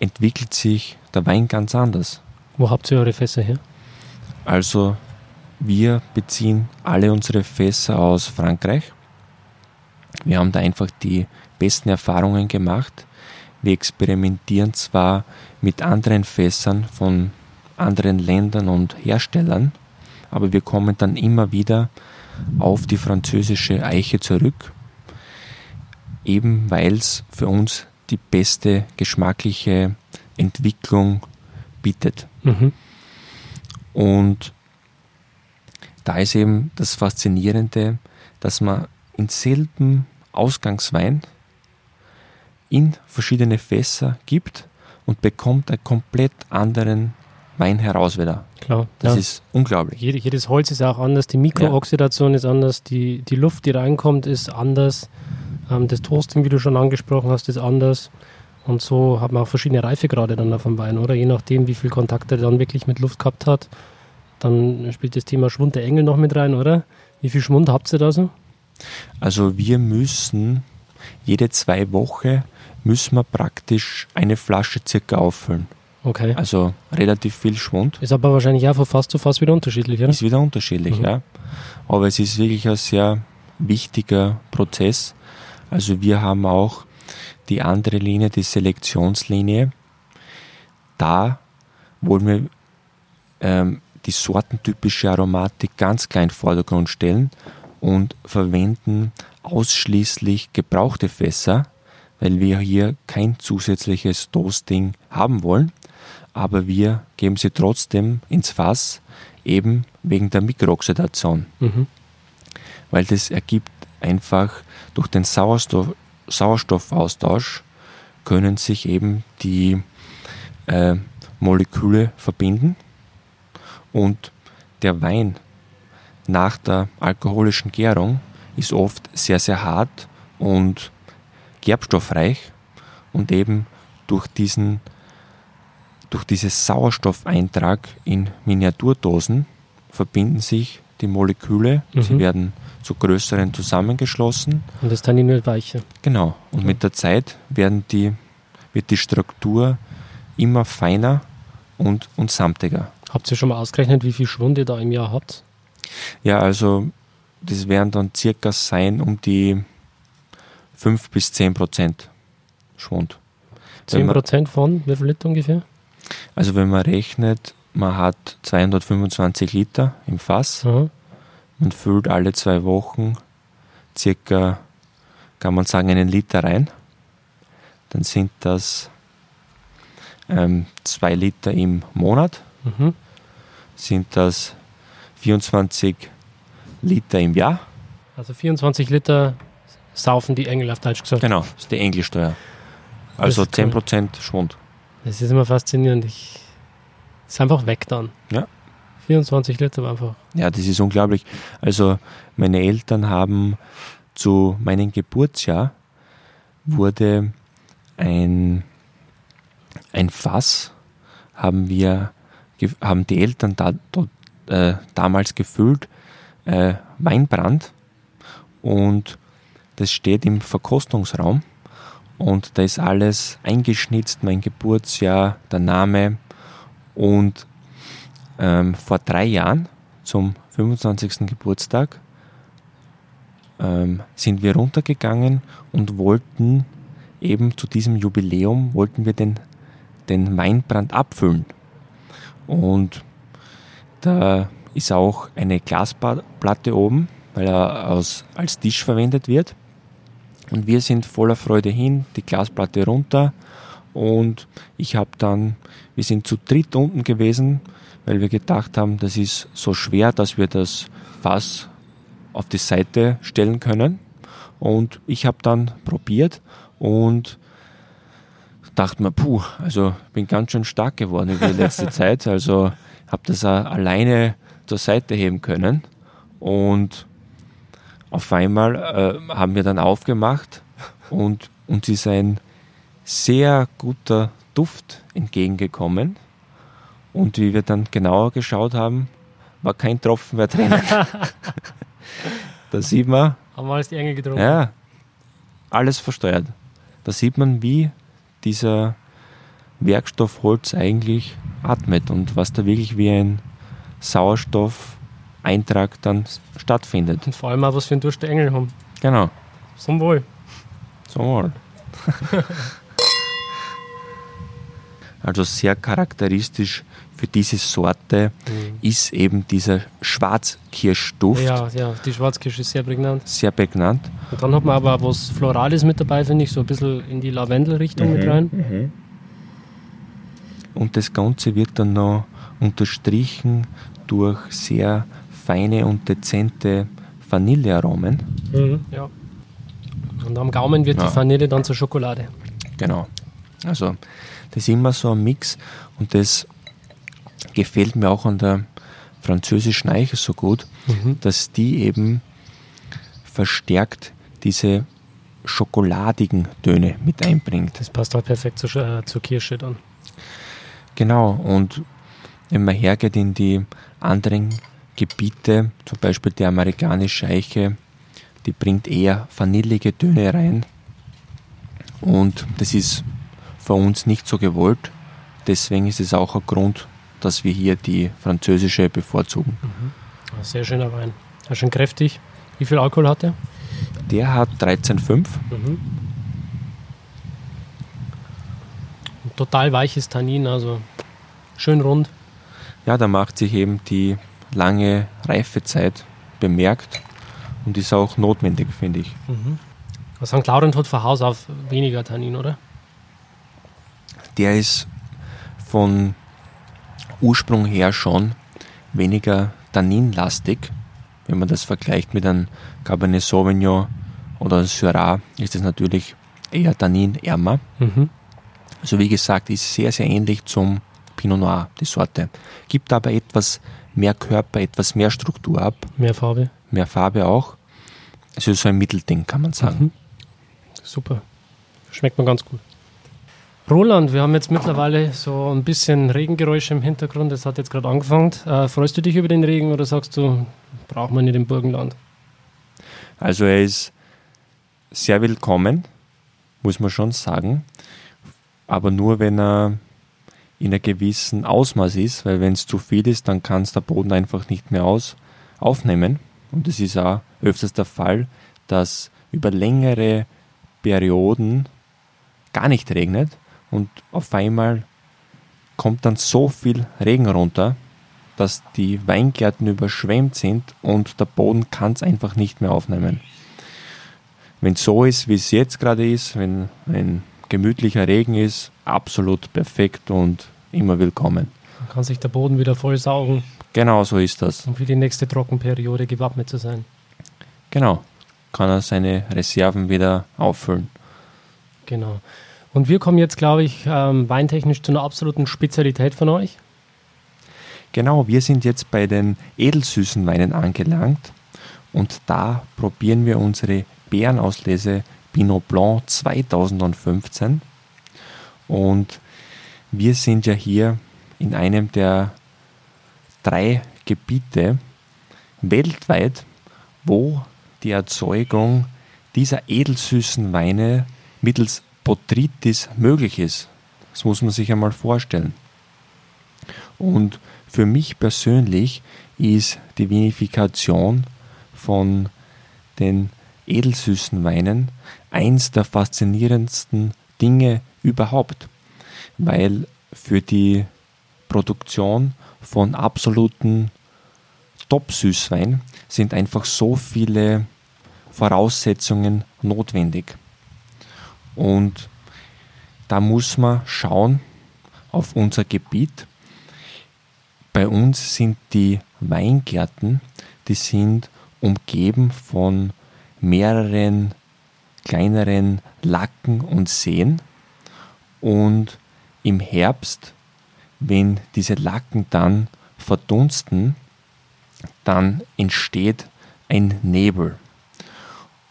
Speaker 2: entwickelt sich der Wein ganz anders.
Speaker 1: Wo habt ihr eure Fässer her?
Speaker 2: Also wir beziehen alle unsere Fässer aus Frankreich. Wir haben da einfach die besten Erfahrungen gemacht. Wir experimentieren zwar mit anderen Fässern von anderen Ländern und Herstellern, aber wir kommen dann immer wieder auf die französische Eiche zurück, eben weil es für uns die beste geschmackliche Entwicklung bietet. Mhm. Und da ist eben das Faszinierende, dass man in selben Ausgangswein in verschiedene Fässer gibt und bekommt einen komplett anderen Wein heraus wieder.
Speaker 1: Klar.
Speaker 2: Das ja. ist unglaublich.
Speaker 1: Jede, jedes Holz ist auch anders, die Mikrooxidation ja. ist anders, die, die Luft, die reinkommt, ist anders. Ähm, das Toasting, wie du schon angesprochen hast, ist anders. Und so hat man auch verschiedene Reifegrade dann auf dem Wein, oder? Je nachdem, wie viel Kontakt er dann wirklich mit Luft gehabt hat. Dann spielt das Thema Schwund der Engel noch mit rein, oder? Wie viel Schwund habt ihr da so?
Speaker 2: Also wir müssen jede zwei Wochen müssen wir praktisch eine Flasche circa auffüllen.
Speaker 1: Okay.
Speaker 2: Also relativ viel Schwund.
Speaker 1: Ist aber wahrscheinlich auch von Fass zu Fass wieder unterschiedlich, oder?
Speaker 2: Ist wieder unterschiedlich,
Speaker 1: Mhm.
Speaker 2: ja. Aber es ist wirklich ein sehr wichtiger Prozess. Also wir haben auch die andere Linie, die Selektionslinie. Da wollen wir ähm, die sortentypische Aromatik ganz klar in den Vordergrund stellen und verwenden ausschließlich gebrauchte Fässer, weil wir hier kein zusätzliches Toasting haben wollen, aber wir geben sie trotzdem ins Fass, eben wegen der Mikrooxidation,
Speaker 1: Mhm.
Speaker 2: weil das ergibt einfach durch den Sauerstoff, Sauerstoffaustausch können sich eben die äh, Moleküle verbinden und der Wein nach der alkoholischen Gärung ist oft sehr, sehr hart und gerbstoffreich und eben durch diesen durch dieses Sauerstoffeintrag in Miniaturdosen verbinden sich die Moleküle,
Speaker 1: Mhm.
Speaker 2: sie werden zu größeren zusammengeschlossen.
Speaker 1: Und das Tannin wird weicher.
Speaker 2: Genau. Und mit der Zeit werden die, wird die Struktur immer feiner und, und samtiger.
Speaker 1: Habt ihr schon mal ausgerechnet, wie viel Schwund ihr da im Jahr habt?
Speaker 2: Ja, also das werden dann circa sein um die 5 bis 10 Prozent Schwund. Wenn man-
Speaker 1: 10% von, wie viel Liter ungefähr?
Speaker 2: Also wenn man rechnet, man hat 225 Liter im Fass,
Speaker 1: Aha.
Speaker 2: Man füllt alle zwei Wochen circa, kann man sagen, einen Liter rein, dann sind das ähm, zwei Liter im Monat,
Speaker 1: Mhm.
Speaker 2: sind das 24 Liter im Jahr.
Speaker 1: Also 24 Liter saufen die Engel auf Deutsch gesagt.
Speaker 2: Genau, das ist die Engelsteuer. Also
Speaker 1: Das ist cool.
Speaker 2: 10% Schwund.
Speaker 1: Das ist immer faszinierend. Ich ist einfach weg dann.
Speaker 2: Ja.
Speaker 1: 24 Liter war einfach.
Speaker 2: Ja, das ist unglaublich. Also meine Eltern haben zu meinem Geburtsjahr wurde ein, ein Fass, haben wir, haben die Eltern da, dort, äh, damals gefüllt, äh, Weinbrand und das steht im Verkostungsraum und da ist alles eingeschnitzt, mein Geburtsjahr, der Name und ähm, vor drei Jahren zum 25. Geburtstag ähm, sind wir runtergegangen und wollten eben zu diesem Jubiläum wollten wir den, den Weinbrand abfüllen. Und da ist auch eine Glasplatte oben, weil er aus, als Tisch verwendet wird. Und wir sind voller Freude hin, die Glasplatte runter. Und ich habe dann, wir sind zu dritt unten gewesen, weil wir gedacht haben, das ist so schwer, dass wir das Fass auf die Seite stellen können. Und ich habe dann probiert und dachte mir, puh, also bin ganz schön stark geworden über die letzte Zeit. Also habe das alleine zur Seite heben können. Und auf einmal äh, haben wir dann aufgemacht und uns ist ein sehr guter Duft entgegengekommen. Und wie wir dann genauer geschaut haben, war kein Tropfen mehr drin. da sieht man,
Speaker 1: Haben wir alles die Engel getrunken?
Speaker 2: ja, alles versteuert. Da sieht man, wie dieser Werkstoff Holz eigentlich atmet und was da wirklich wie ein Sauerstoffeintrag dann stattfindet.
Speaker 1: Und vor allem auch, was für einen Durst der Engel haben.
Speaker 2: Genau.
Speaker 1: Zum Wohl.
Speaker 2: So mal. also sehr charakteristisch für diese Sorte ist eben dieser Schwarzkirschduft.
Speaker 1: Ja, ja, die Schwarzkirsche ist sehr prägnant.
Speaker 2: Sehr prägnant.
Speaker 1: Und dann hat man aber auch was Florales mit dabei, finde ich, so ein bisschen in die Lavendel-Richtung mit rein.
Speaker 2: Und das Ganze wird dann noch unterstrichen durch sehr feine und dezente Vanillearomen.
Speaker 1: Mhm. Ja. Und am Gaumen wird
Speaker 2: Ja.
Speaker 1: die Vanille dann zur Schokolade.
Speaker 2: Genau. Also das ist immer so ein Mix und das gefällt mir auch an der französischen Eiche so gut, dass die eben verstärkt diese schokoladigen Töne mit einbringt.
Speaker 1: Das passt auch perfekt zur, Sch- äh, zur Kirsche dann.
Speaker 2: Genau, und wenn man hergeht in die anderen Gebiete, zum Beispiel die amerikanische Eiche, die bringt eher vanillige Töne rein. Und das ist für uns nicht so gewollt, deswegen ist es auch ein Grund, dass wir hier die französische bevorzugen.
Speaker 1: Mhm. Sehr schöner Wein. Ja, schön kräftig. Wie viel Alkohol hat der?
Speaker 2: Der hat 13,5. Mhm.
Speaker 1: Total weiches Tannin, also schön rund.
Speaker 2: Ja, da macht sich eben die lange Reifezeit bemerkt und ist auch notwendig, finde ich. Mhm.
Speaker 1: St. Laurent hat von Haus auf weniger Tannin, oder?
Speaker 2: Der ist von Ursprung her schon weniger tanninlastig. Wenn man das vergleicht mit einem Cabernet Sauvignon oder Syrah, ist es natürlich eher tanninärmer. Mhm. Also wie gesagt, ist sehr, sehr ähnlich zum Pinot Noir, die Sorte. Gibt aber etwas mehr Körper, etwas mehr Struktur ab.
Speaker 1: Mehr Farbe.
Speaker 2: Mehr Farbe auch. Also so ein Mittelding, kann man sagen. Mhm.
Speaker 1: Super. Schmeckt man ganz gut. Roland, wir haben jetzt mittlerweile so ein bisschen Regengeräusche im Hintergrund. Es hat jetzt gerade angefangen. Äh, freust du dich über den Regen oder sagst du, braucht man nicht im Burgenland?
Speaker 2: Also er ist sehr willkommen, muss man schon sagen. Aber nur wenn er in einem gewissen Ausmaß ist, weil wenn es zu viel ist, dann kann es der Boden einfach nicht mehr aus, aufnehmen. Und es ist auch öfters der Fall, dass über längere Perioden gar nicht regnet und auf einmal kommt dann so viel Regen runter, dass die Weingärten überschwemmt sind und der Boden kann es einfach nicht mehr aufnehmen. Wenn es so ist, wie es jetzt gerade ist, wenn ein gemütlicher Regen ist, absolut perfekt und immer willkommen.
Speaker 1: Dann kann sich der Boden wieder voll saugen.
Speaker 2: Genau so ist das.
Speaker 1: Um für die nächste Trockenperiode gewappnet zu sein.
Speaker 2: Genau. Kann er seine Reserven wieder auffüllen.
Speaker 1: Genau. Und wir kommen jetzt, glaube ich, ähm, weintechnisch zu einer absoluten Spezialität von euch.
Speaker 2: Genau, wir sind jetzt bei den edelsüßen Weinen angelangt und da probieren wir unsere Bärenauslese Pinot Blanc 2015. Und wir sind ja hier in einem der drei Gebiete weltweit, wo die Erzeugung dieser edelsüßen Weine mittels Botrytis möglich ist. Das muss man sich einmal vorstellen. Und für mich persönlich ist die Vinifikation von den edelsüßen Weinen eins der faszinierendsten Dinge überhaupt, weil für die Produktion von absoluten Top-Süßwein sind einfach so viele Voraussetzungen notwendig. Und da muss man schauen auf unser Gebiet. Bei uns sind die Weingärten, die sind umgeben von mehreren kleineren Lacken und Seen. Und im Herbst, wenn diese Lacken dann verdunsten, dann entsteht ein Nebel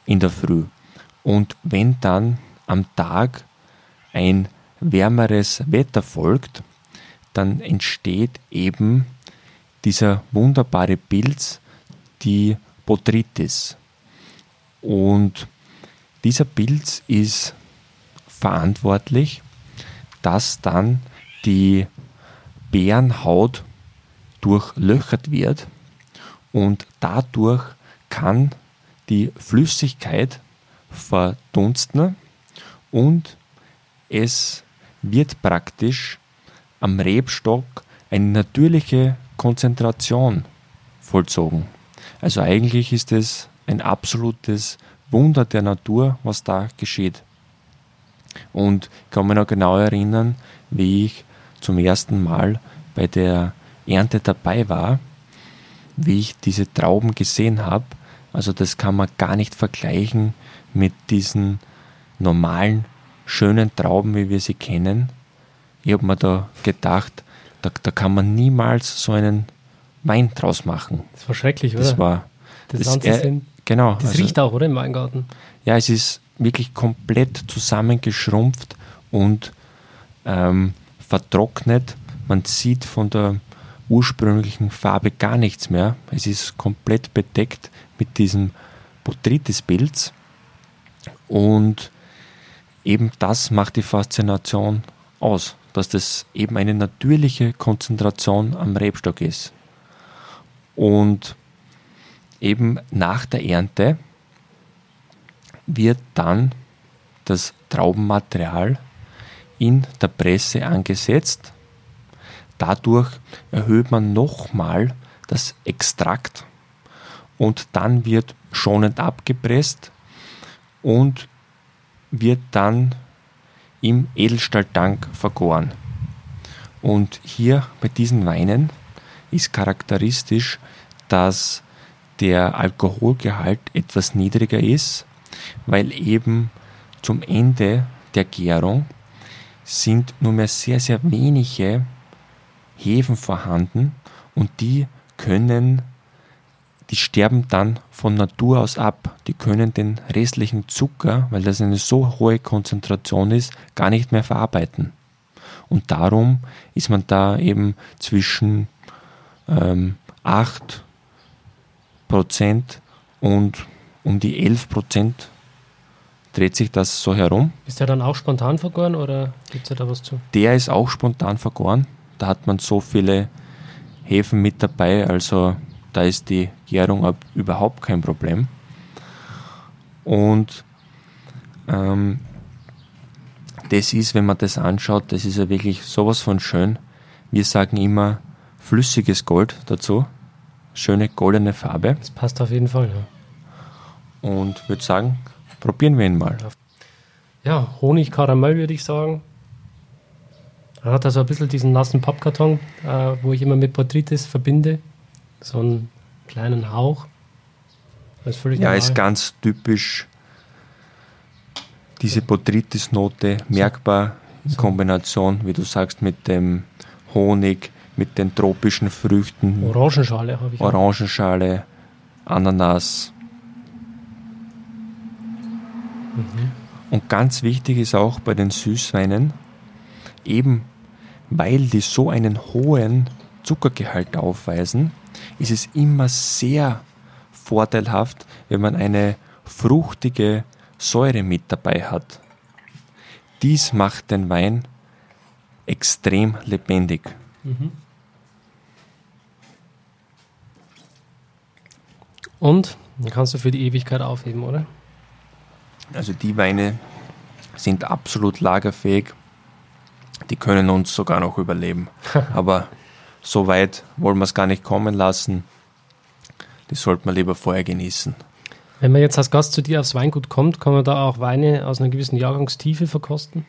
Speaker 2: in der Früh. Und wenn dann am Tag ein wärmeres Wetter folgt, dann entsteht eben dieser wunderbare Pilz, die Botrytis. Und dieser Pilz ist verantwortlich, dass dann die Bärenhaut durchlöchert wird und dadurch kann die Flüssigkeit verdunsten und es wird praktisch am Rebstock eine natürliche Konzentration vollzogen. Also eigentlich ist es ein absolutes Wunder der Natur, was da geschieht. Und ich kann mich noch genau erinnern, wie ich zum ersten Mal bei der Ernte dabei war, wie ich diese Trauben gesehen habe. Also das kann man gar nicht vergleichen mit diesen normalen, schönen Trauben, wie wir sie kennen. Ich habe mir da gedacht, da, da kann man niemals so einen Wein draus machen.
Speaker 1: Das war schrecklich, oder?
Speaker 2: Das war.
Speaker 1: Das, das, äh,
Speaker 2: genau.
Speaker 1: Das also, riecht auch, oder? Im Weingarten.
Speaker 2: Ja, es ist wirklich komplett zusammengeschrumpft und ähm, vertrocknet. Man sieht von der ursprünglichen Farbe gar nichts mehr. Es ist komplett bedeckt mit diesem Botrytis-Pilz. Und eben das macht die Faszination aus. dass das eben eine natürliche Konzentration am Rebstock ist. Und eben nach der Ernte wird dann das Traubenmaterial in der Presse angesetzt. Dadurch erhöht man nochmal das Extrakt und dann wird schonend abgepresst und wird dann im Edelstahltank vergoren. Und hier bei diesen Weinen ist charakteristisch, dass der Alkoholgehalt etwas niedriger ist, weil eben zum Ende der Gärung sind nur mehr sehr, sehr wenige Hefen vorhanden und die können, die sterben dann von Natur aus ab. Die können den restlichen Zucker, weil das eine so hohe Konzentration ist, gar nicht mehr verarbeiten. Und darum ist man da eben zwischen ähm, 8% und um die 11% dreht sich das so herum.
Speaker 1: Ist der dann auch spontan vergoren oder gibt es da was zu?
Speaker 2: Der ist auch spontan vergoren. Da hat man so viele Hefen mit dabei, also da ist die Gärung überhaupt kein Problem. Und ähm, das ist, wenn man das anschaut, das ist ja wirklich sowas von schön. Wir sagen immer flüssiges Gold dazu. Schöne goldene Farbe.
Speaker 1: Das passt auf jeden Fall, ja.
Speaker 2: Und würde sagen, probieren wir ihn mal.
Speaker 1: Ja, Honig-Karamell würde ich sagen. Er hat also ein bisschen diesen nassen Pappkarton, äh, wo ich immer mit Botrytis verbinde. So einen kleinen Hauch.
Speaker 2: Das ist völlig ja, normal. ist ganz typisch diese Botrytis-Note, merkbar in Kombination, wie du sagst, mit dem Honig, mit den tropischen Früchten.
Speaker 1: Orangenschale habe ich.
Speaker 2: Orangenschale, Ananas. Mhm. Und ganz wichtig ist auch bei den Süßweinen, eben weil die so einen hohen Zuckergehalt aufweisen, ist es immer sehr vorteilhaft, wenn man eine fruchtige Säure mit dabei hat. Dies macht den Wein extrem lebendig. Mhm.
Speaker 1: Und dann kannst du für die Ewigkeit aufheben, oder?
Speaker 2: Also die Weine sind absolut lagerfähig. Die können uns sogar noch überleben. Aber so weit wollen wir es gar nicht kommen lassen. Die sollte man lieber vorher genießen.
Speaker 1: Wenn man jetzt als Gast zu dir aufs Weingut kommt, kann man da auch Weine aus einer gewissen Jahrgangstiefe verkosten?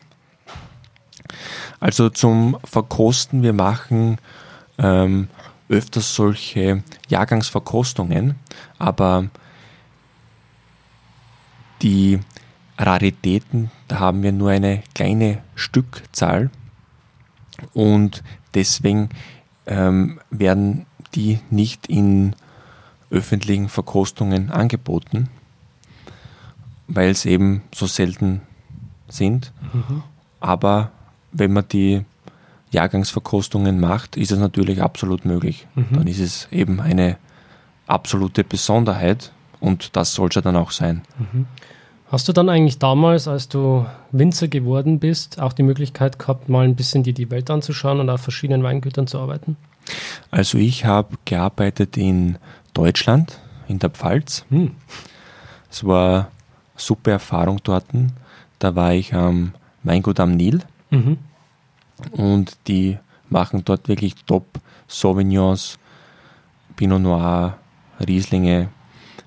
Speaker 2: Also zum Verkosten, wir machen ähm, öfters solche Jahrgangsverkostungen, aber die Raritäten, da haben wir nur eine kleine Stückzahl und deswegen ähm, werden die nicht in öffentlichen Verkostungen angeboten, weil es eben so selten sind. Mhm. Aber wenn man die Jahrgangsverkostungen macht, ist es natürlich absolut möglich. Mhm. Dann ist es eben eine absolute Besonderheit und das soll es ja dann auch sein. Mhm.
Speaker 1: Hast du dann eigentlich damals, als du Winzer geworden bist, auch die Möglichkeit gehabt, mal ein bisschen dir die Welt anzuschauen und auf verschiedenen Weingütern zu arbeiten?
Speaker 2: Also ich habe gearbeitet in Deutschland, in der Pfalz. Hm. Es war eine super Erfahrung dort. Da war ich am Weingut am Nil mhm. und die machen dort wirklich top Sauvignons, Pinot Noir, Rieslinge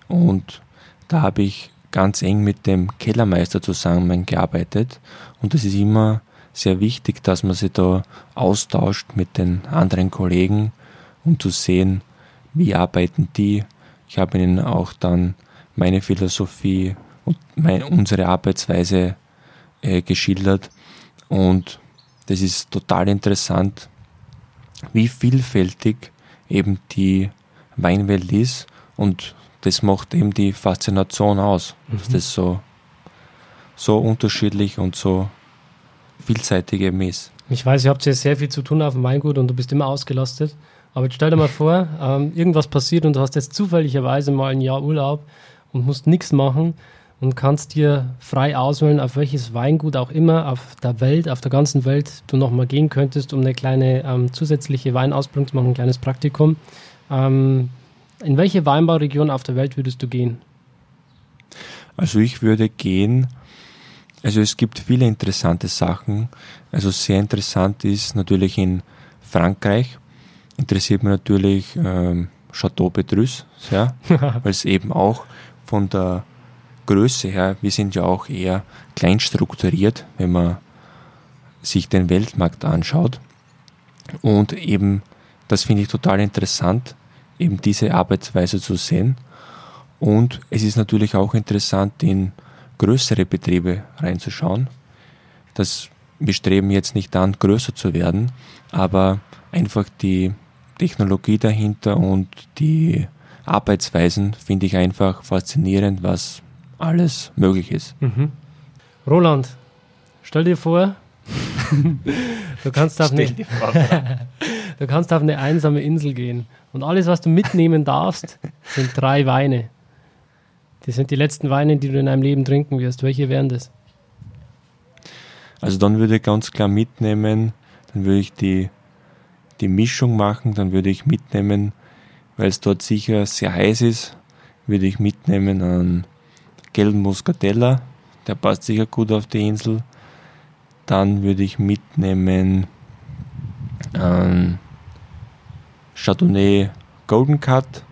Speaker 2: und da habe ich ganz eng mit dem Kellermeister zusammengearbeitet und es ist immer sehr wichtig, dass man sich da austauscht mit den anderen Kollegen, um zu sehen, wie arbeiten die. Ich habe ihnen auch dann meine Philosophie und meine, unsere Arbeitsweise äh, geschildert und das ist total interessant, wie vielfältig eben die Weinwelt ist und das macht eben die Faszination aus, mhm. dass das so, so unterschiedlich und so vielseitig eben ist.
Speaker 1: Ich weiß, ihr habt ja sehr viel zu tun auf dem Weingut und du bist immer ausgelastet. Aber jetzt stell dir mal vor, ähm, irgendwas passiert und du hast jetzt zufälligerweise mal ein Jahr Urlaub und musst nichts machen und kannst dir frei auswählen, auf welches Weingut auch immer auf der Welt, auf der ganzen Welt du nochmal gehen könntest, um eine kleine ähm, zusätzliche Weinausbildung zu machen, ein kleines Praktikum. Ähm, in welche Weinbauregion auf der Welt würdest du gehen?
Speaker 2: Also ich würde gehen, also es gibt viele interessante Sachen. Also sehr interessant ist natürlich in Frankreich, interessiert mich natürlich ähm, Chateau Petrus sehr, weil es eben auch von der Größe her, wir sind ja auch eher klein strukturiert, wenn man sich den Weltmarkt anschaut. Und eben, das finde ich total interessant, eben diese Arbeitsweise zu sehen. Und es ist natürlich auch interessant, in größere Betriebe reinzuschauen. Das, wir streben jetzt nicht an, größer zu werden, aber einfach die Technologie dahinter und die Arbeitsweisen finde ich einfach faszinierend, was alles möglich ist.
Speaker 1: Mhm. Roland, stell dir vor, du, kannst auf eine, du kannst auf eine einsame Insel gehen und alles, was du mitnehmen darfst, sind drei Weine. Das sind die letzten Weine, die du in deinem Leben trinken wirst. Welche wären das?
Speaker 2: Also dann würde ich ganz klar mitnehmen, dann würde ich die, die Mischung machen, dann würde ich mitnehmen, weil es dort sicher sehr heiß ist, würde ich mitnehmen an gelben Muscatella, der passt sicher gut auf die Insel. Dann würde ich mitnehmen ähm, Chardonnay Golden Cut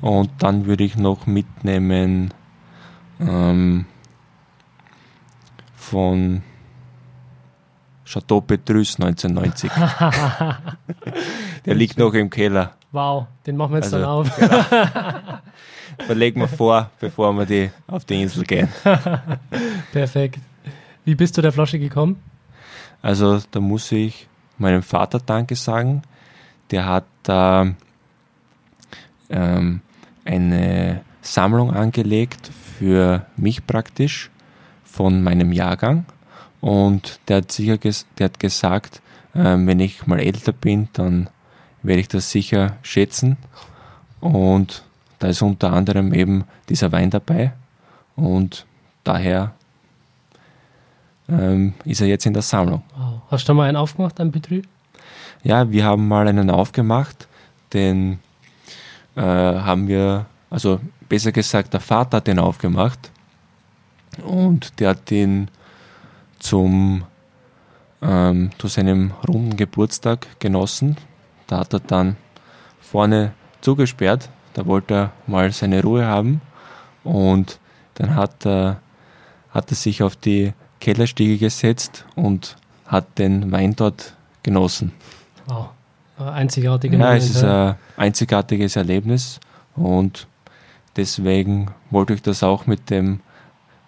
Speaker 2: und dann würde ich noch mitnehmen ähm, von Chateau Petrus 1990. Der liegt noch im Keller.
Speaker 1: Wow, den machen wir jetzt also, dann auf. Genau.
Speaker 2: Verlegen wir vor, bevor wir die auf die Insel gehen.
Speaker 1: Perfekt. Wie bist du der Flasche gekommen?
Speaker 2: Also da muss ich meinem Vater Danke sagen. Der hat da ähm, eine Sammlung angelegt für mich praktisch von meinem Jahrgang. Und der hat sicher ges der hat gesagt, ähm, wenn ich mal älter bin, dann werde ich das sicher schätzen. Und da ist unter anderem eben dieser Wein dabei und daher ähm, ist er jetzt in der Sammlung.
Speaker 1: Wow. Hast du mal einen aufgemacht, einen Betrieb?
Speaker 2: Ja, wir haben mal einen aufgemacht, den äh, haben wir, also besser gesagt, der Vater hat den aufgemacht und der hat den zum ähm, zu seinem runden Geburtstag genossen. Da hat er dann vorne zugesperrt da wollte er mal seine Ruhe haben und dann hat er, hat er sich auf die Kellerstiege gesetzt und hat den Wein dort genossen.
Speaker 1: Wow, einzigartige
Speaker 2: Ja, Moment, es ist ein einzigartiges Erlebnis und deswegen wollte ich das auch mit dem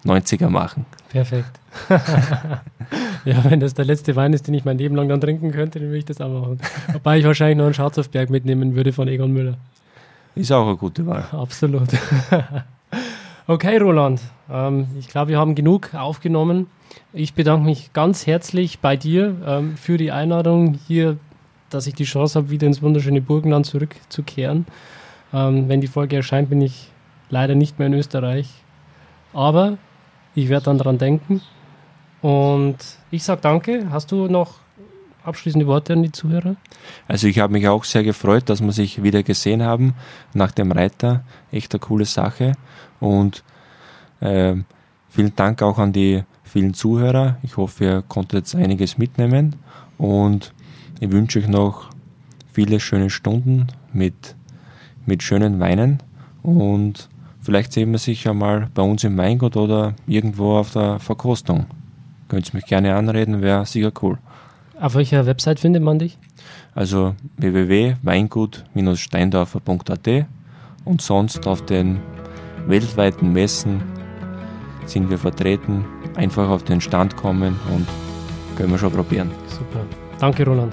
Speaker 2: 90er machen.
Speaker 1: Perfekt. ja, wenn das der letzte Wein ist, den ich mein Leben lang dann trinken könnte, dann würde ich das auch machen. Wobei ich wahrscheinlich noch einen Schatzhofberg mitnehmen würde von Egon Müller.
Speaker 2: Ist auch eine gute Wahl.
Speaker 1: Absolut. okay, Roland. Ähm, ich glaube, wir haben genug aufgenommen. Ich bedanke mich ganz herzlich bei dir ähm, für die Einladung hier, dass ich die Chance habe, wieder ins wunderschöne Burgenland zurückzukehren. Ähm, wenn die Folge erscheint, bin ich leider nicht mehr in Österreich. Aber ich werde dann daran denken. Und ich sage danke. Hast du noch abschließende Worte an die Zuhörer?
Speaker 2: Also ich habe mich auch sehr gefreut, dass wir sich wieder gesehen haben nach dem Reiter. Echt eine coole Sache. Und äh, vielen Dank auch an die vielen Zuhörer. Ich hoffe, ihr konntet jetzt einiges mitnehmen. Und ich wünsche euch noch viele schöne Stunden mit, mit schönen Weinen. Und vielleicht sehen wir sich ja mal bei uns im Weingut oder irgendwo auf der Verkostung. Könnt ihr mich gerne anreden, wäre sicher cool.
Speaker 1: Auf welcher Website findet man dich?
Speaker 2: Also www.weingut-steindorfer.at und sonst auf den weltweiten Messen sind wir vertreten. Einfach auf den Stand kommen und können wir schon probieren.
Speaker 1: Super. Danke, Roland.